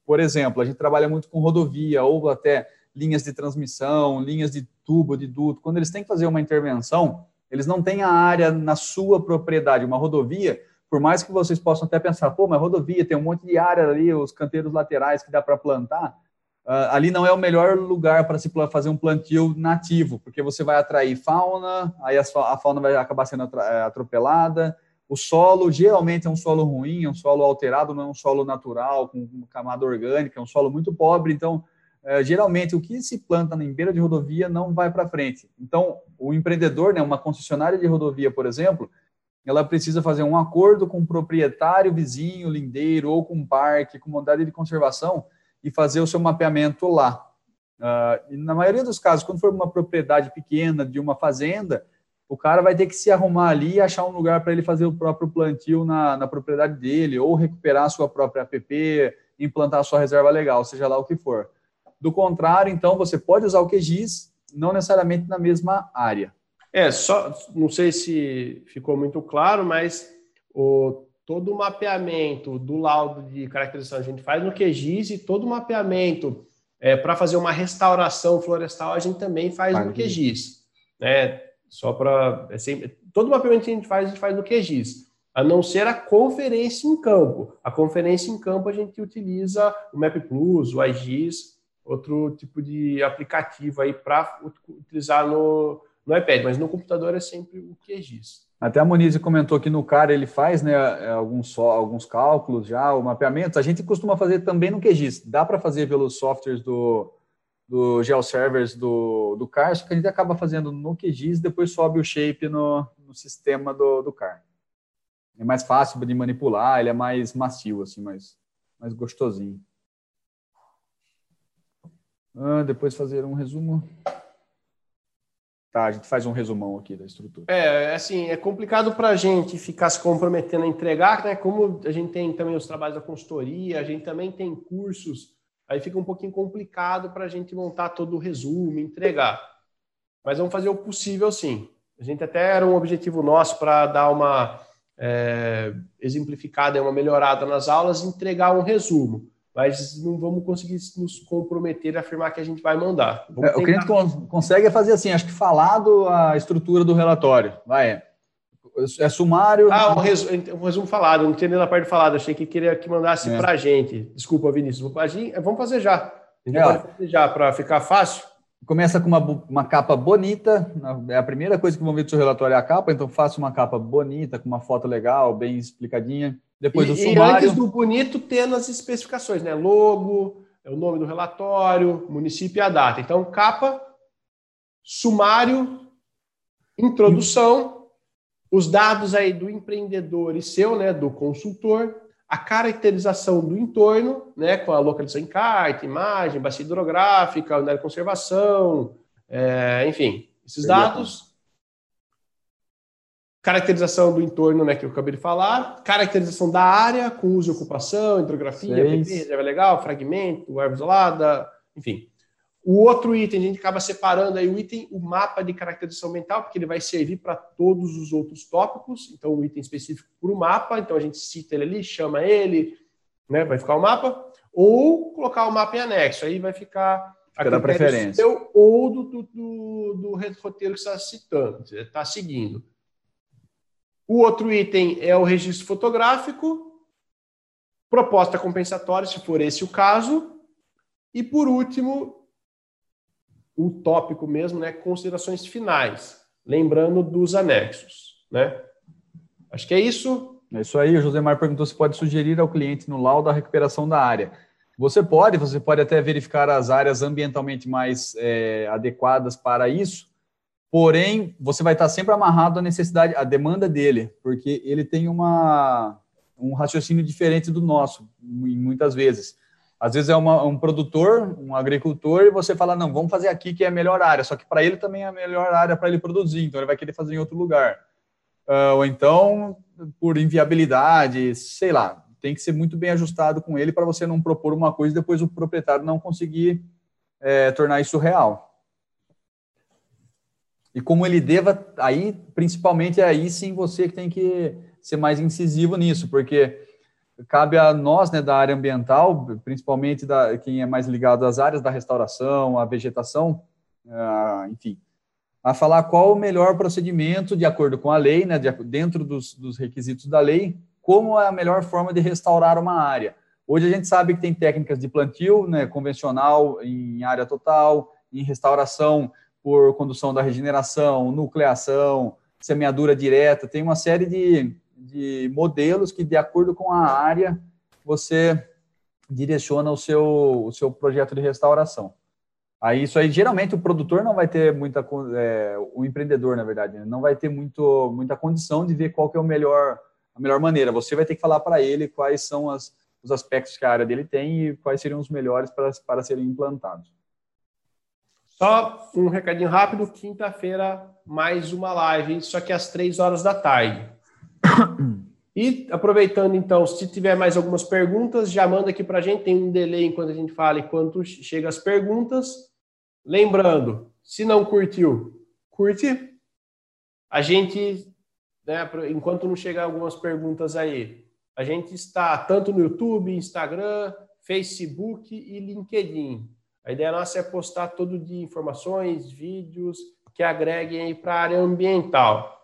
Por exemplo, a gente trabalha muito com rodovia ou até linhas de transmissão, linhas de tubo, de duto. Quando eles têm que fazer uma intervenção, eles não têm a área na sua propriedade. Uma rodovia, por mais que vocês possam até pensar, pô, mas rodovia tem um monte de área ali, os canteiros laterais que dá para plantar, uh, ali não é o melhor lugar para se fazer um plantio nativo, porque você vai atrair fauna, aí a fauna vai acabar sendo eh, atropelada, o solo geralmente é um solo ruim, é um solo alterado, não é um solo natural, com camada orgânica, é um solo muito pobre, então é, geralmente o que se planta em beira de rodovia não vai para frente. Então, o empreendedor, né, uma concessionária de rodovia, por exemplo, ela precisa fazer um acordo com o proprietário vizinho, lindeiro, ou com o parque, com unidade de conservação, e fazer o seu mapeamento lá. Uh, na maioria dos casos, quando for uma propriedade pequena de uma fazenda, o cara vai ter que se arrumar ali e achar um lugar para ele fazer o próprio plantio na, na propriedade dele, ou recuperar a sua própria APP, implantar a sua reserva legal, seja lá o que for. Do contrário, então, você pode usar o QGIS, não necessariamente na mesma área. É, só não sei se ficou muito claro, mas o, todo o mapeamento do laudo de caracterização a gente faz no QGIS e todo o mapeamento é, para fazer uma restauração florestal a gente também faz no QGIS. Né? Só para. É todo o mapeamento que a gente faz, a gente faz no QGIS. A não ser a conferência em campo. A conferência em campo a gente utiliza o Map Plus, o iGIS, outro tipo de aplicativo aí para utilizar no, no iPad, mas no computador é sempre o QGIS. Até a Monize comentou que no CAR ele faz né, alguns, alguns cálculos já, o mapeamento. A gente costuma fazer também no QGIS. Dá para fazer pelos softwares do, do GeoServers do, do CAR, só que a gente acaba fazendo no QGIS depois sobe o shape no, no sistema do, do CAR. É mais fácil de manipular, ele é mais macio, assim, mais, mais gostosinho. Ah, depois fazer um resumo. Tá, a gente faz um resumão aqui da estrutura. É, assim, é complicado para a gente ficar se comprometendo a entregar, né? Como a gente tem também os trabalhos da consultoria, a gente também tem cursos, aí fica um pouquinho complicado para a gente montar todo o resumo, entregar. Mas vamos fazer o possível, sim. A gente até era um objetivo nosso para dar uma é, exemplificada, uma melhorada nas aulas, entregar um resumo mas não vamos conseguir nos comprometer a afirmar que a gente vai mandar. É, o que a gente consegue é fazer assim, acho que falado a estrutura do relatório. Vai, é, é sumário. Ah, um resumo, um resumo falado, não entendendo a parte falada, achei que queria que mandasse é. para a gente. Desculpa, Vinícius. Vamos fazer já. A gente é, pode fazer já para ficar fácil. Começa com uma, uma capa bonita. É a primeira coisa que vão ver do seu relatório é a capa, então faça uma capa bonita, com uma foto legal, bem explicadinha. Depois e, o sumário. E antes do bonito, tendo as especificações, né? Logo, é o nome do relatório, município e a data. Então, capa, sumário, introdução, os dados aí do empreendedor e seu, né? Do consultor, a caracterização do entorno, né? Com a localização em carta, imagem, bacia hidrográfica, unidade de conservação, é, enfim, esses dados caracterização do entorno, né, que eu acabei de falar, caracterização da área, com uso e ocupação, hidrografia, PP, reserva legal, fragmento, erva isolada, enfim. O outro item, a gente acaba separando aí o item, o mapa de caracterização mental, porque ele vai servir para todos os outros tópicos, então um item específico para o mapa, então a gente cita ele ali, chama ele, né, vai ficar o mapa, ou colocar o mapa em anexo, aí vai ficar a da preferência. Seu, ou do, do, do, do roteiro que você está citando, está seguindo. O outro item é o registro fotográfico, proposta compensatória, se for esse o caso. E por último, o tópico mesmo, né, considerações finais, lembrando dos anexos, né? Acho que é isso. É isso aí. O Josemar perguntou se pode sugerir ao cliente no laudo a recuperação da área. Você pode, você pode até verificar as áreas ambientalmente mais é, adequadas para isso, Porém, você vai estar sempre amarrado à necessidade, à demanda dele, porque ele tem uma, um raciocínio diferente do nosso, muitas vezes. Às vezes é uma, um produtor, um agricultor, e você fala, não, vamos fazer aqui que é a melhor área, só que para ele também é a melhor área para ele produzir, então ele vai querer fazer em outro lugar. Uh, ou então, por inviabilidade, sei lá, tem que ser muito bem ajustado com ele para você não propor uma coisa e depois o proprietário não conseguir é, tornar isso real. E como ele deva, aí, principalmente é aí sim você que tem que ser mais incisivo nisso, porque cabe a nós, né, da área ambiental, principalmente da quem é mais ligado às áreas da restauração, à vegetação, uh, enfim, a falar qual o melhor procedimento de acordo com a lei, né, de, dentro dos, dos requisitos da lei, como é a melhor forma de restaurar uma área. Hoje a gente sabe que tem técnicas de plantio, né, convencional em área total, em restauração por condução da regeneração, nucleação, semeadura direta, tem uma série de, de modelos que, de acordo com a área, você direciona o seu, o seu projeto de restauração. Aí isso aí, geralmente, o produtor não vai ter muita, é, o empreendedor, na verdade, né, não vai ter muito, muita condição de ver qual que é o melhor, a melhor maneira. Você vai ter que falar para ele quais são as, os aspectos que a área dele tem e quais seriam os melhores para, para serem implantados. Só um recadinho rápido: quinta-feira, mais uma live, só que às três horas da tarde. [coughs] E aproveitando, então, se tiver mais algumas perguntas, já manda aqui para a gente. Tem um delay enquanto a gente fala e quando chega as perguntas. Lembrando, se não curtiu, curte. A gente, né, enquanto não chegar algumas perguntas aí, a gente está tanto no YouTube, Instagram, Facebook e LinkedIn. A ideia nossa é postar todo dia informações, vídeos que agreguem para a área ambiental.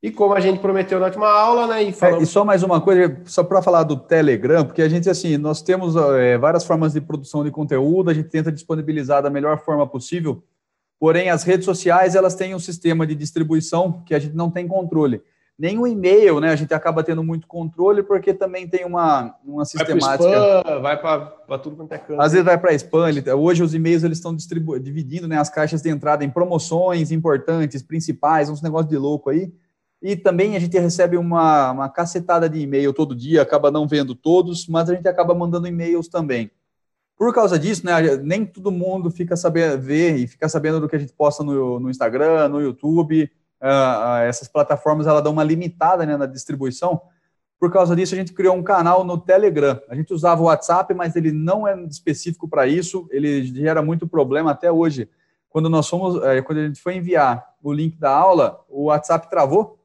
E como a gente prometeu na última aula, né? E, falamos... é, e só mais uma coisa, só para falar do Telegram, porque a gente, assim, nós temos é, várias formas de produção de conteúdo, a gente tenta disponibilizar da melhor forma possível, porém, as redes sociais, elas têm um sistema de distribuição que a gente não tem controle nem o e-mail, né? A gente acaba tendo muito controle porque também tem uma, uma sistemática. Vai para tudo quanto é canto. Às vezes vai para spam. Hoje os e-mails eles estão dividindo né, as caixas de entrada em promoções importantes, principais, uns negócios de louco aí. E também a gente recebe uma, uma cacetada de e-mail todo dia, acaba não vendo todos, mas a gente acaba mandando e-mails também. Por causa disso, né, nem todo mundo fica sabendo ver e fica sabendo do que a gente posta no, no Instagram, no YouTube essas plataformas ela dão uma limitada né, na distribuição. Por causa disso, a gente criou um canal no Telegram. A gente usava o WhatsApp, mas ele não é específico para isso. Ele gera muito problema até hoje. Quando nós fomos, é, quando a gente foi enviar o link da aula, o WhatsApp travou,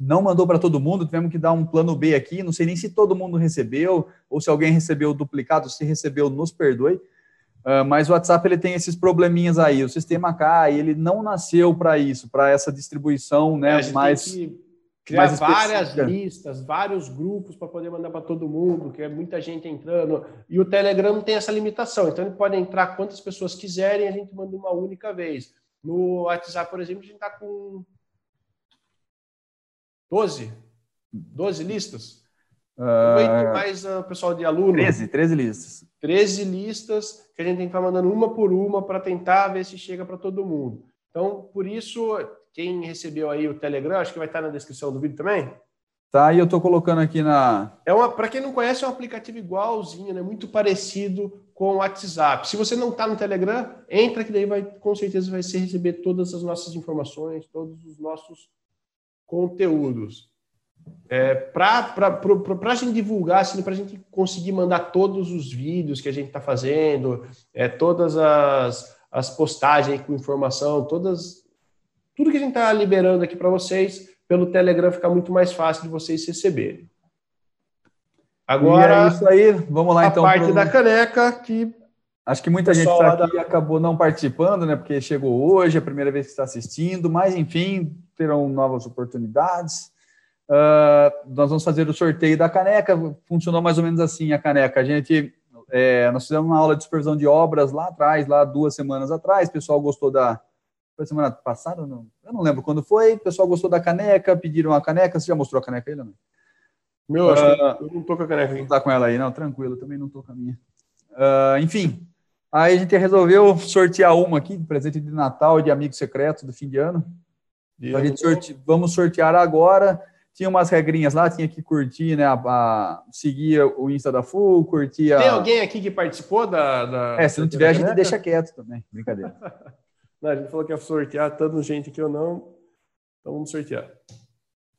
não mandou para todo mundo. Tivemos que dar um plano B aqui. Não sei nem se todo mundo recebeu ou se alguém recebeu duplicado. Se recebeu, nos perdoe. Uh, mas o WhatsApp ele tem esses probleminhas aí. O sistema cai, ele não nasceu para isso, para essa distribuição, né? É, mais criar várias listas, vários grupos para poder mandar para todo mundo, que é muita gente entrando. E o Telegram tem essa limitação, então ele pode entrar quantas pessoas quiserem, a gente manda uma única vez. No WhatsApp, por exemplo, a gente está com 12, 12 listas. Uh, mais o uh, pessoal de aluno. 13, 13 listas. 13 listas que a gente tem que estar mandando uma por uma para tentar ver se chega para todo mundo. Então, por isso, quem recebeu aí o Telegram, acho que vai estar na descrição do vídeo também. Tá, e eu estou colocando aqui na. É uma, para quem não conhece, é um aplicativo igualzinho, né? Muito parecido com o WhatsApp. Se você não está no Telegram, entra que daí vai, com certeza vai ser receber todas as nossas informações, todos os nossos conteúdos. É, para a gente divulgar, assim, para a gente conseguir mandar todos os vídeos que a gente está fazendo, é, todas as, as postagens com informação, todas tudo que a gente está liberando aqui para vocês, pelo Telegram fica muito mais fácil de vocês receberem. Agora, e é isso aí, vamos lá a então. A parte pro... da caneca que Acho que muita gente está aqui da... acabou não participando, né? Porque chegou hoje, é a primeira vez que está assistindo, mas enfim, terão novas oportunidades. Uh, nós vamos fazer o sorteio da caneca. Funcionou mais ou menos assim a caneca. A gente, é, nós fizemos uma aula de supervisão de obras lá atrás, lá duas semanas atrás. O pessoal gostou da. Foi semana passada? Não, eu não lembro quando foi. O pessoal gostou da caneca, pediram a caneca. Você já mostrou a caneca aí, não? Meu, acho uh, que eu não tô com a caneca. Não tá com ela aí, não? Tranquilo, também não tô com a minha. Uh, enfim, aí a gente resolveu sortear uma aqui, presente de Natal e de amigo secreto do fim de ano. Então, a gente sorte... Vamos sortear agora tinha umas regrinhas lá, tinha que curtir, né? A, a, seguir o Insta da Full, curtir a... Tem alguém aqui que participou da. da é, se não tiver, a gente deixa quieto também. Brincadeira. [laughs] não, a gente falou que ia sortear, tanto gente aqui ou não. Então vamos sortear.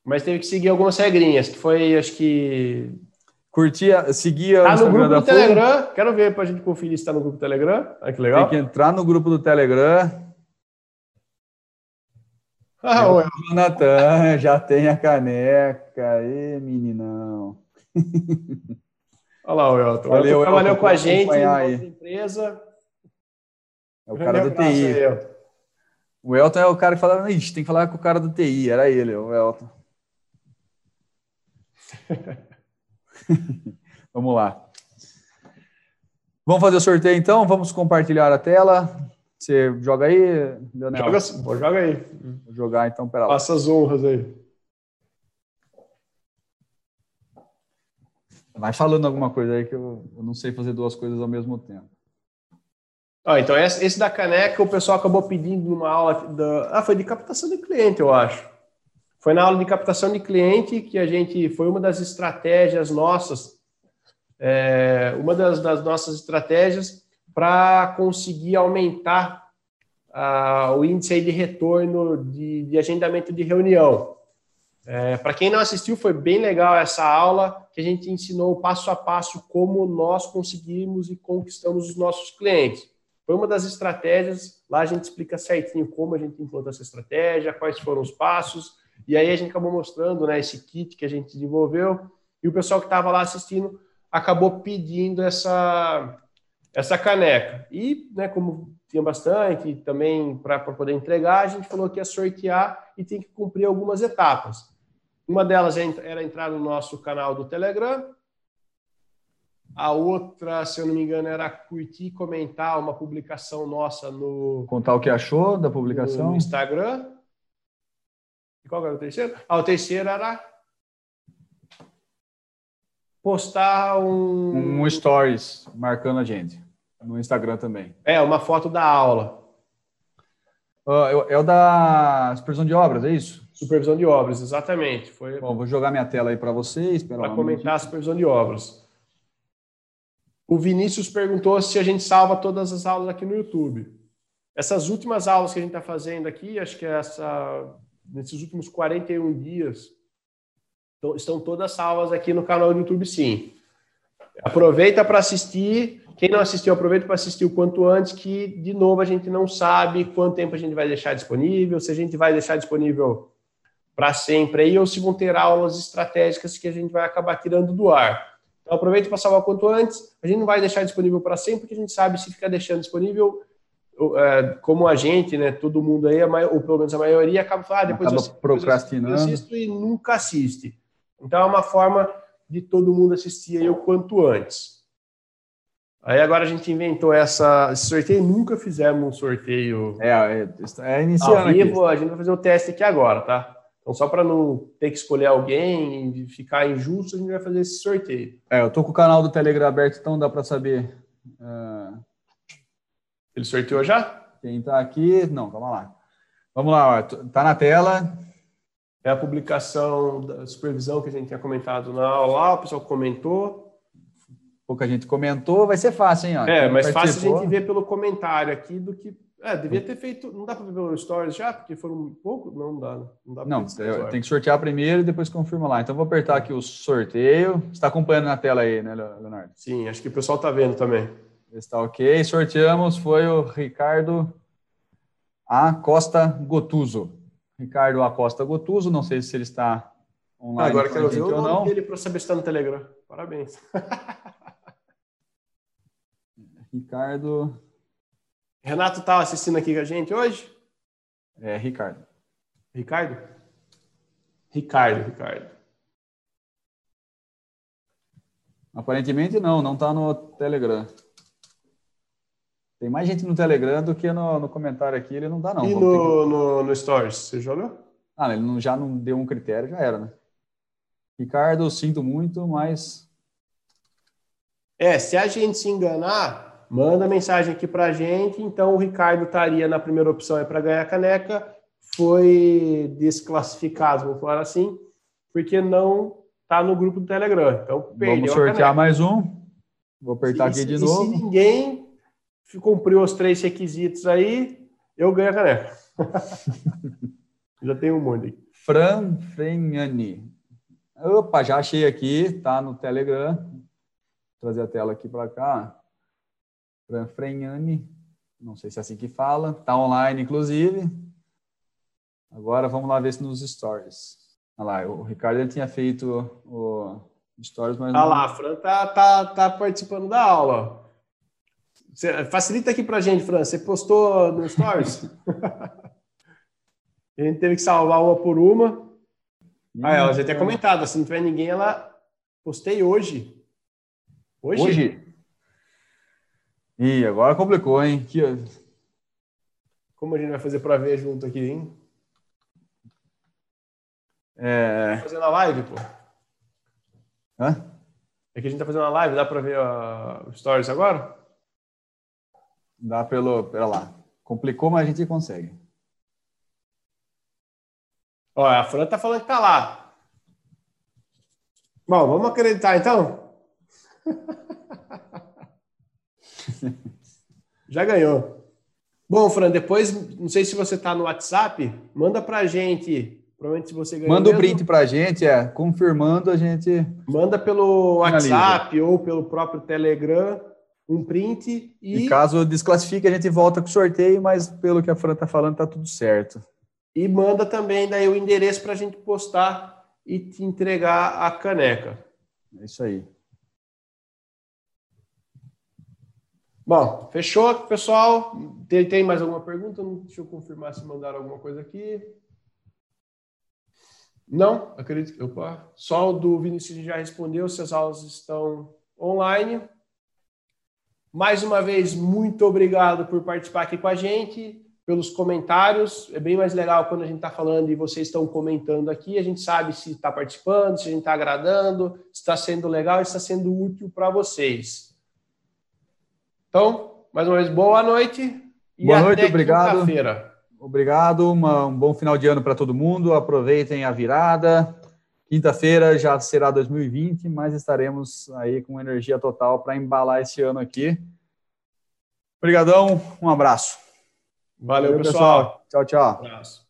Mas teve que seguir algumas regrinhas, que foi, acho que. Curtia, seguia tá no grupo do Telegram. Quero ver para a gente conferir se está no grupo do Telegram. Olha que legal. Tem que entrar no grupo do Telegram. Ah, o Jonathan já tem a caneca. Ê, meninão. Olha lá o Elton. Valeu, Elton trabalhou com a gente na empresa. É o cara do TI. O Elton é o cara que falava, Ixi, tem que falar com o cara do TI. Era ele, o Elton. [laughs] Vamos lá. Vamos fazer o sorteio então? Vamos compartilhar a tela. Você joga aí, Leonel? Joga, vou jogar aí. Vou jogar então, pera lá. Faça as honras aí. Vai falando alguma coisa aí que eu, eu não sei fazer duas coisas ao mesmo tempo. Ah, então esse da caneca o pessoal acabou pedindo numa aula da, ah, foi de captação de cliente, eu acho. Foi na aula de captação de cliente que a gente foi uma das estratégias nossas, é, uma das, das nossas estratégias para conseguir aumentar uh, o índice de retorno de, de, agendamento de reunião. É, para quem não assistiu, foi bem legal essa aula que a gente ensinou passo a passo como nós conseguimos e conquistamos os nossos clientes. Foi uma das estratégias, lá a gente explica certinho como a gente implantou essa estratégia, quais foram os passos, e aí a gente acabou mostrando né, esse kit que a gente desenvolveu, e o pessoal que estava lá assistindo acabou pedindo essa, essa caneca. E, né, como tinha bastante, também para poder entregar, a gente falou que ia sortear e tem que cumprir algumas etapas. Uma delas é era entrar no nosso canal do Telegram. A outra, se eu não me engano, era curtir e comentar uma publicação nossa no. Contar o que achou da publicação? No Instagram. E qual era o terceiro? Ah, o terceiro era postar um. Um stories marcando a gente no Instagram também. É, uma foto da aula. Uh, é o da supervisão de obras, é isso? Supervisão de obras, exatamente. Foi... Bom, vou jogar minha tela aí para vocês. Para comentar a supervisão de obras. O Vinícius perguntou se a gente salva todas as aulas aqui no YouTube. Essas últimas aulas que a gente está fazendo aqui, acho que é essa, nesses últimos 41 dias, estão todas salvas aqui no canal do YouTube, sim. Aproveita para assistir quem não assistiu, aproveita para assistir o quanto antes, que, de novo, a gente não sabe quanto tempo a gente vai deixar disponível, se a gente vai deixar disponível para sempre aí, ou se vão ter aulas estratégicas que a gente vai acabar tirando do ar. Então, aproveita para salvar o quanto antes. A gente não vai deixar disponível para sempre, porque a gente sabe se ficar deixando disponível, é, como a gente, né, todo mundo aí, ou pelo menos a maioria, acaba falando, ah, depois acaba eu, procrastinando. eu assisto e nunca assiste. Então, é uma forma de todo mundo assistir aí o quanto antes. Aí agora a gente inventou essa, esse sorteio, nunca fizemos um sorteio é, é, é iniciando ao vivo, aqui. a gente vai fazer o teste aqui agora, tá? Então só para não ter que escolher alguém e ficar injusto, a gente vai fazer esse sorteio. É, eu tô com o canal do Telegram aberto, então dá para saber. Uh... Ele sorteou já? Quem tá aqui? Não, calma lá. Vamos lá, ó. tá na tela. É a publicação da supervisão que a gente tinha comentado na aula lá, o pessoal comentou pouca gente comentou, vai ser fácil, hein? Ó, é, mais fácil a gente ver pelo comentário aqui do que. É, devia ter feito. Não dá para ver pelo Stories já, porque foram pouco. Não dá. Não, dá não tem que sortear primeiro e depois confirma lá. Então vou apertar aqui o sorteio. Você está acompanhando na tela aí, né, Leonardo? Sim, acho que o pessoal está vendo também. Está ok. Sorteamos, foi o Ricardo Acosta Gotuso. Ricardo Acosta Gotuso, não sei se ele está online. Agora quero ver o nome não. dele para saber se está no Telegram. Parabéns. [laughs] Ricardo. Renato está assistindo aqui com a gente hoje? É, Ricardo. Ricardo? Ricardo, Ricardo. Aparentemente não, não está no Telegram. Tem mais gente no Telegram do que no, no comentário aqui, ele não dá não. E no, que... no, no Stories, você jogou? Ah, ele não, já não deu um critério, já era, né? Ricardo, sinto muito, mas... É, se a gente se enganar, manda mensagem aqui para a gente. Então, o Ricardo estaria na primeira opção para ganhar a caneca, foi desclassificado, vamos falar assim. porque não está no grupo do Telegram. Então, Vamos sortear mais um. Vou apertar aqui de novo. se ninguém cumpriu os três requisitos aí, eu ganho a caneca. [laughs] já tem um monte aqui. Fran Frenhani. Opa, já achei aqui, tá no Telegram. Vou trazer a tela aqui para cá. Fran Frenhani. Não sei se é assim que fala. Tá online, inclusive. Agora vamos lá ver se nos stories. Olha lá, o Ricardo ele tinha feito o stories, mas. Olha lá, a Fran tá, tá, tá participando da aula. Facilita aqui pra gente, Fran. Você postou no stories? [laughs] a gente teve que salvar uma por uma. Ah, ela já tinha comentado. Se não tiver ninguém, ela postei hoje. Hoje? Hoje? Ih, agora complicou, hein? Que... Como a gente vai fazer para ver junto aqui, hein? É... Tá fazendo a live, pô. Hã? É que a gente tá fazendo a live, dá para ver os stories agora? Dá pelo. Pera lá. Complicou, mas a gente consegue. Ó, a Fran tá falando que tá lá. Bom, vamos acreditar então? [laughs] Já ganhou. Bom, Fran, depois, não sei se você tá no WhatsApp, manda pra gente Provavelmente se você ganhou. Manda o um print para a gente, é, confirmando a gente. Manda pelo WhatsApp ou pelo próprio Telegram um print e. E caso desclassifique, a gente volta com o sorteio, mas pelo que a Fran está falando, tá tudo certo. E manda também daí o endereço para a gente postar e te entregar a caneca. É isso aí. Bom, fechou, pessoal. Tem, tem mais alguma pergunta? Deixa eu confirmar se mandaram alguma coisa aqui. Não, acredito que. Opa, só o do Vinícius já respondeu se as aulas estão online. Mais uma vez, muito obrigado por participar aqui com a gente, pelos comentários. É bem mais legal quando a gente está falando e vocês estão comentando aqui. A gente sabe se está participando, se a gente está agradando, se está sendo legal e está sendo útil para vocês. Então, mais uma vez, boa noite. E boa noite, obrigado. Obrigado, uma, um bom final de ano para todo mundo. Aproveitem a virada. Quinta-feira já será 2020, mas estaremos aí com energia total para embalar esse ano aqui. Obrigadão, um abraço. Valeu, Valeu pessoal. pessoal. Tchau, tchau. Um abraço.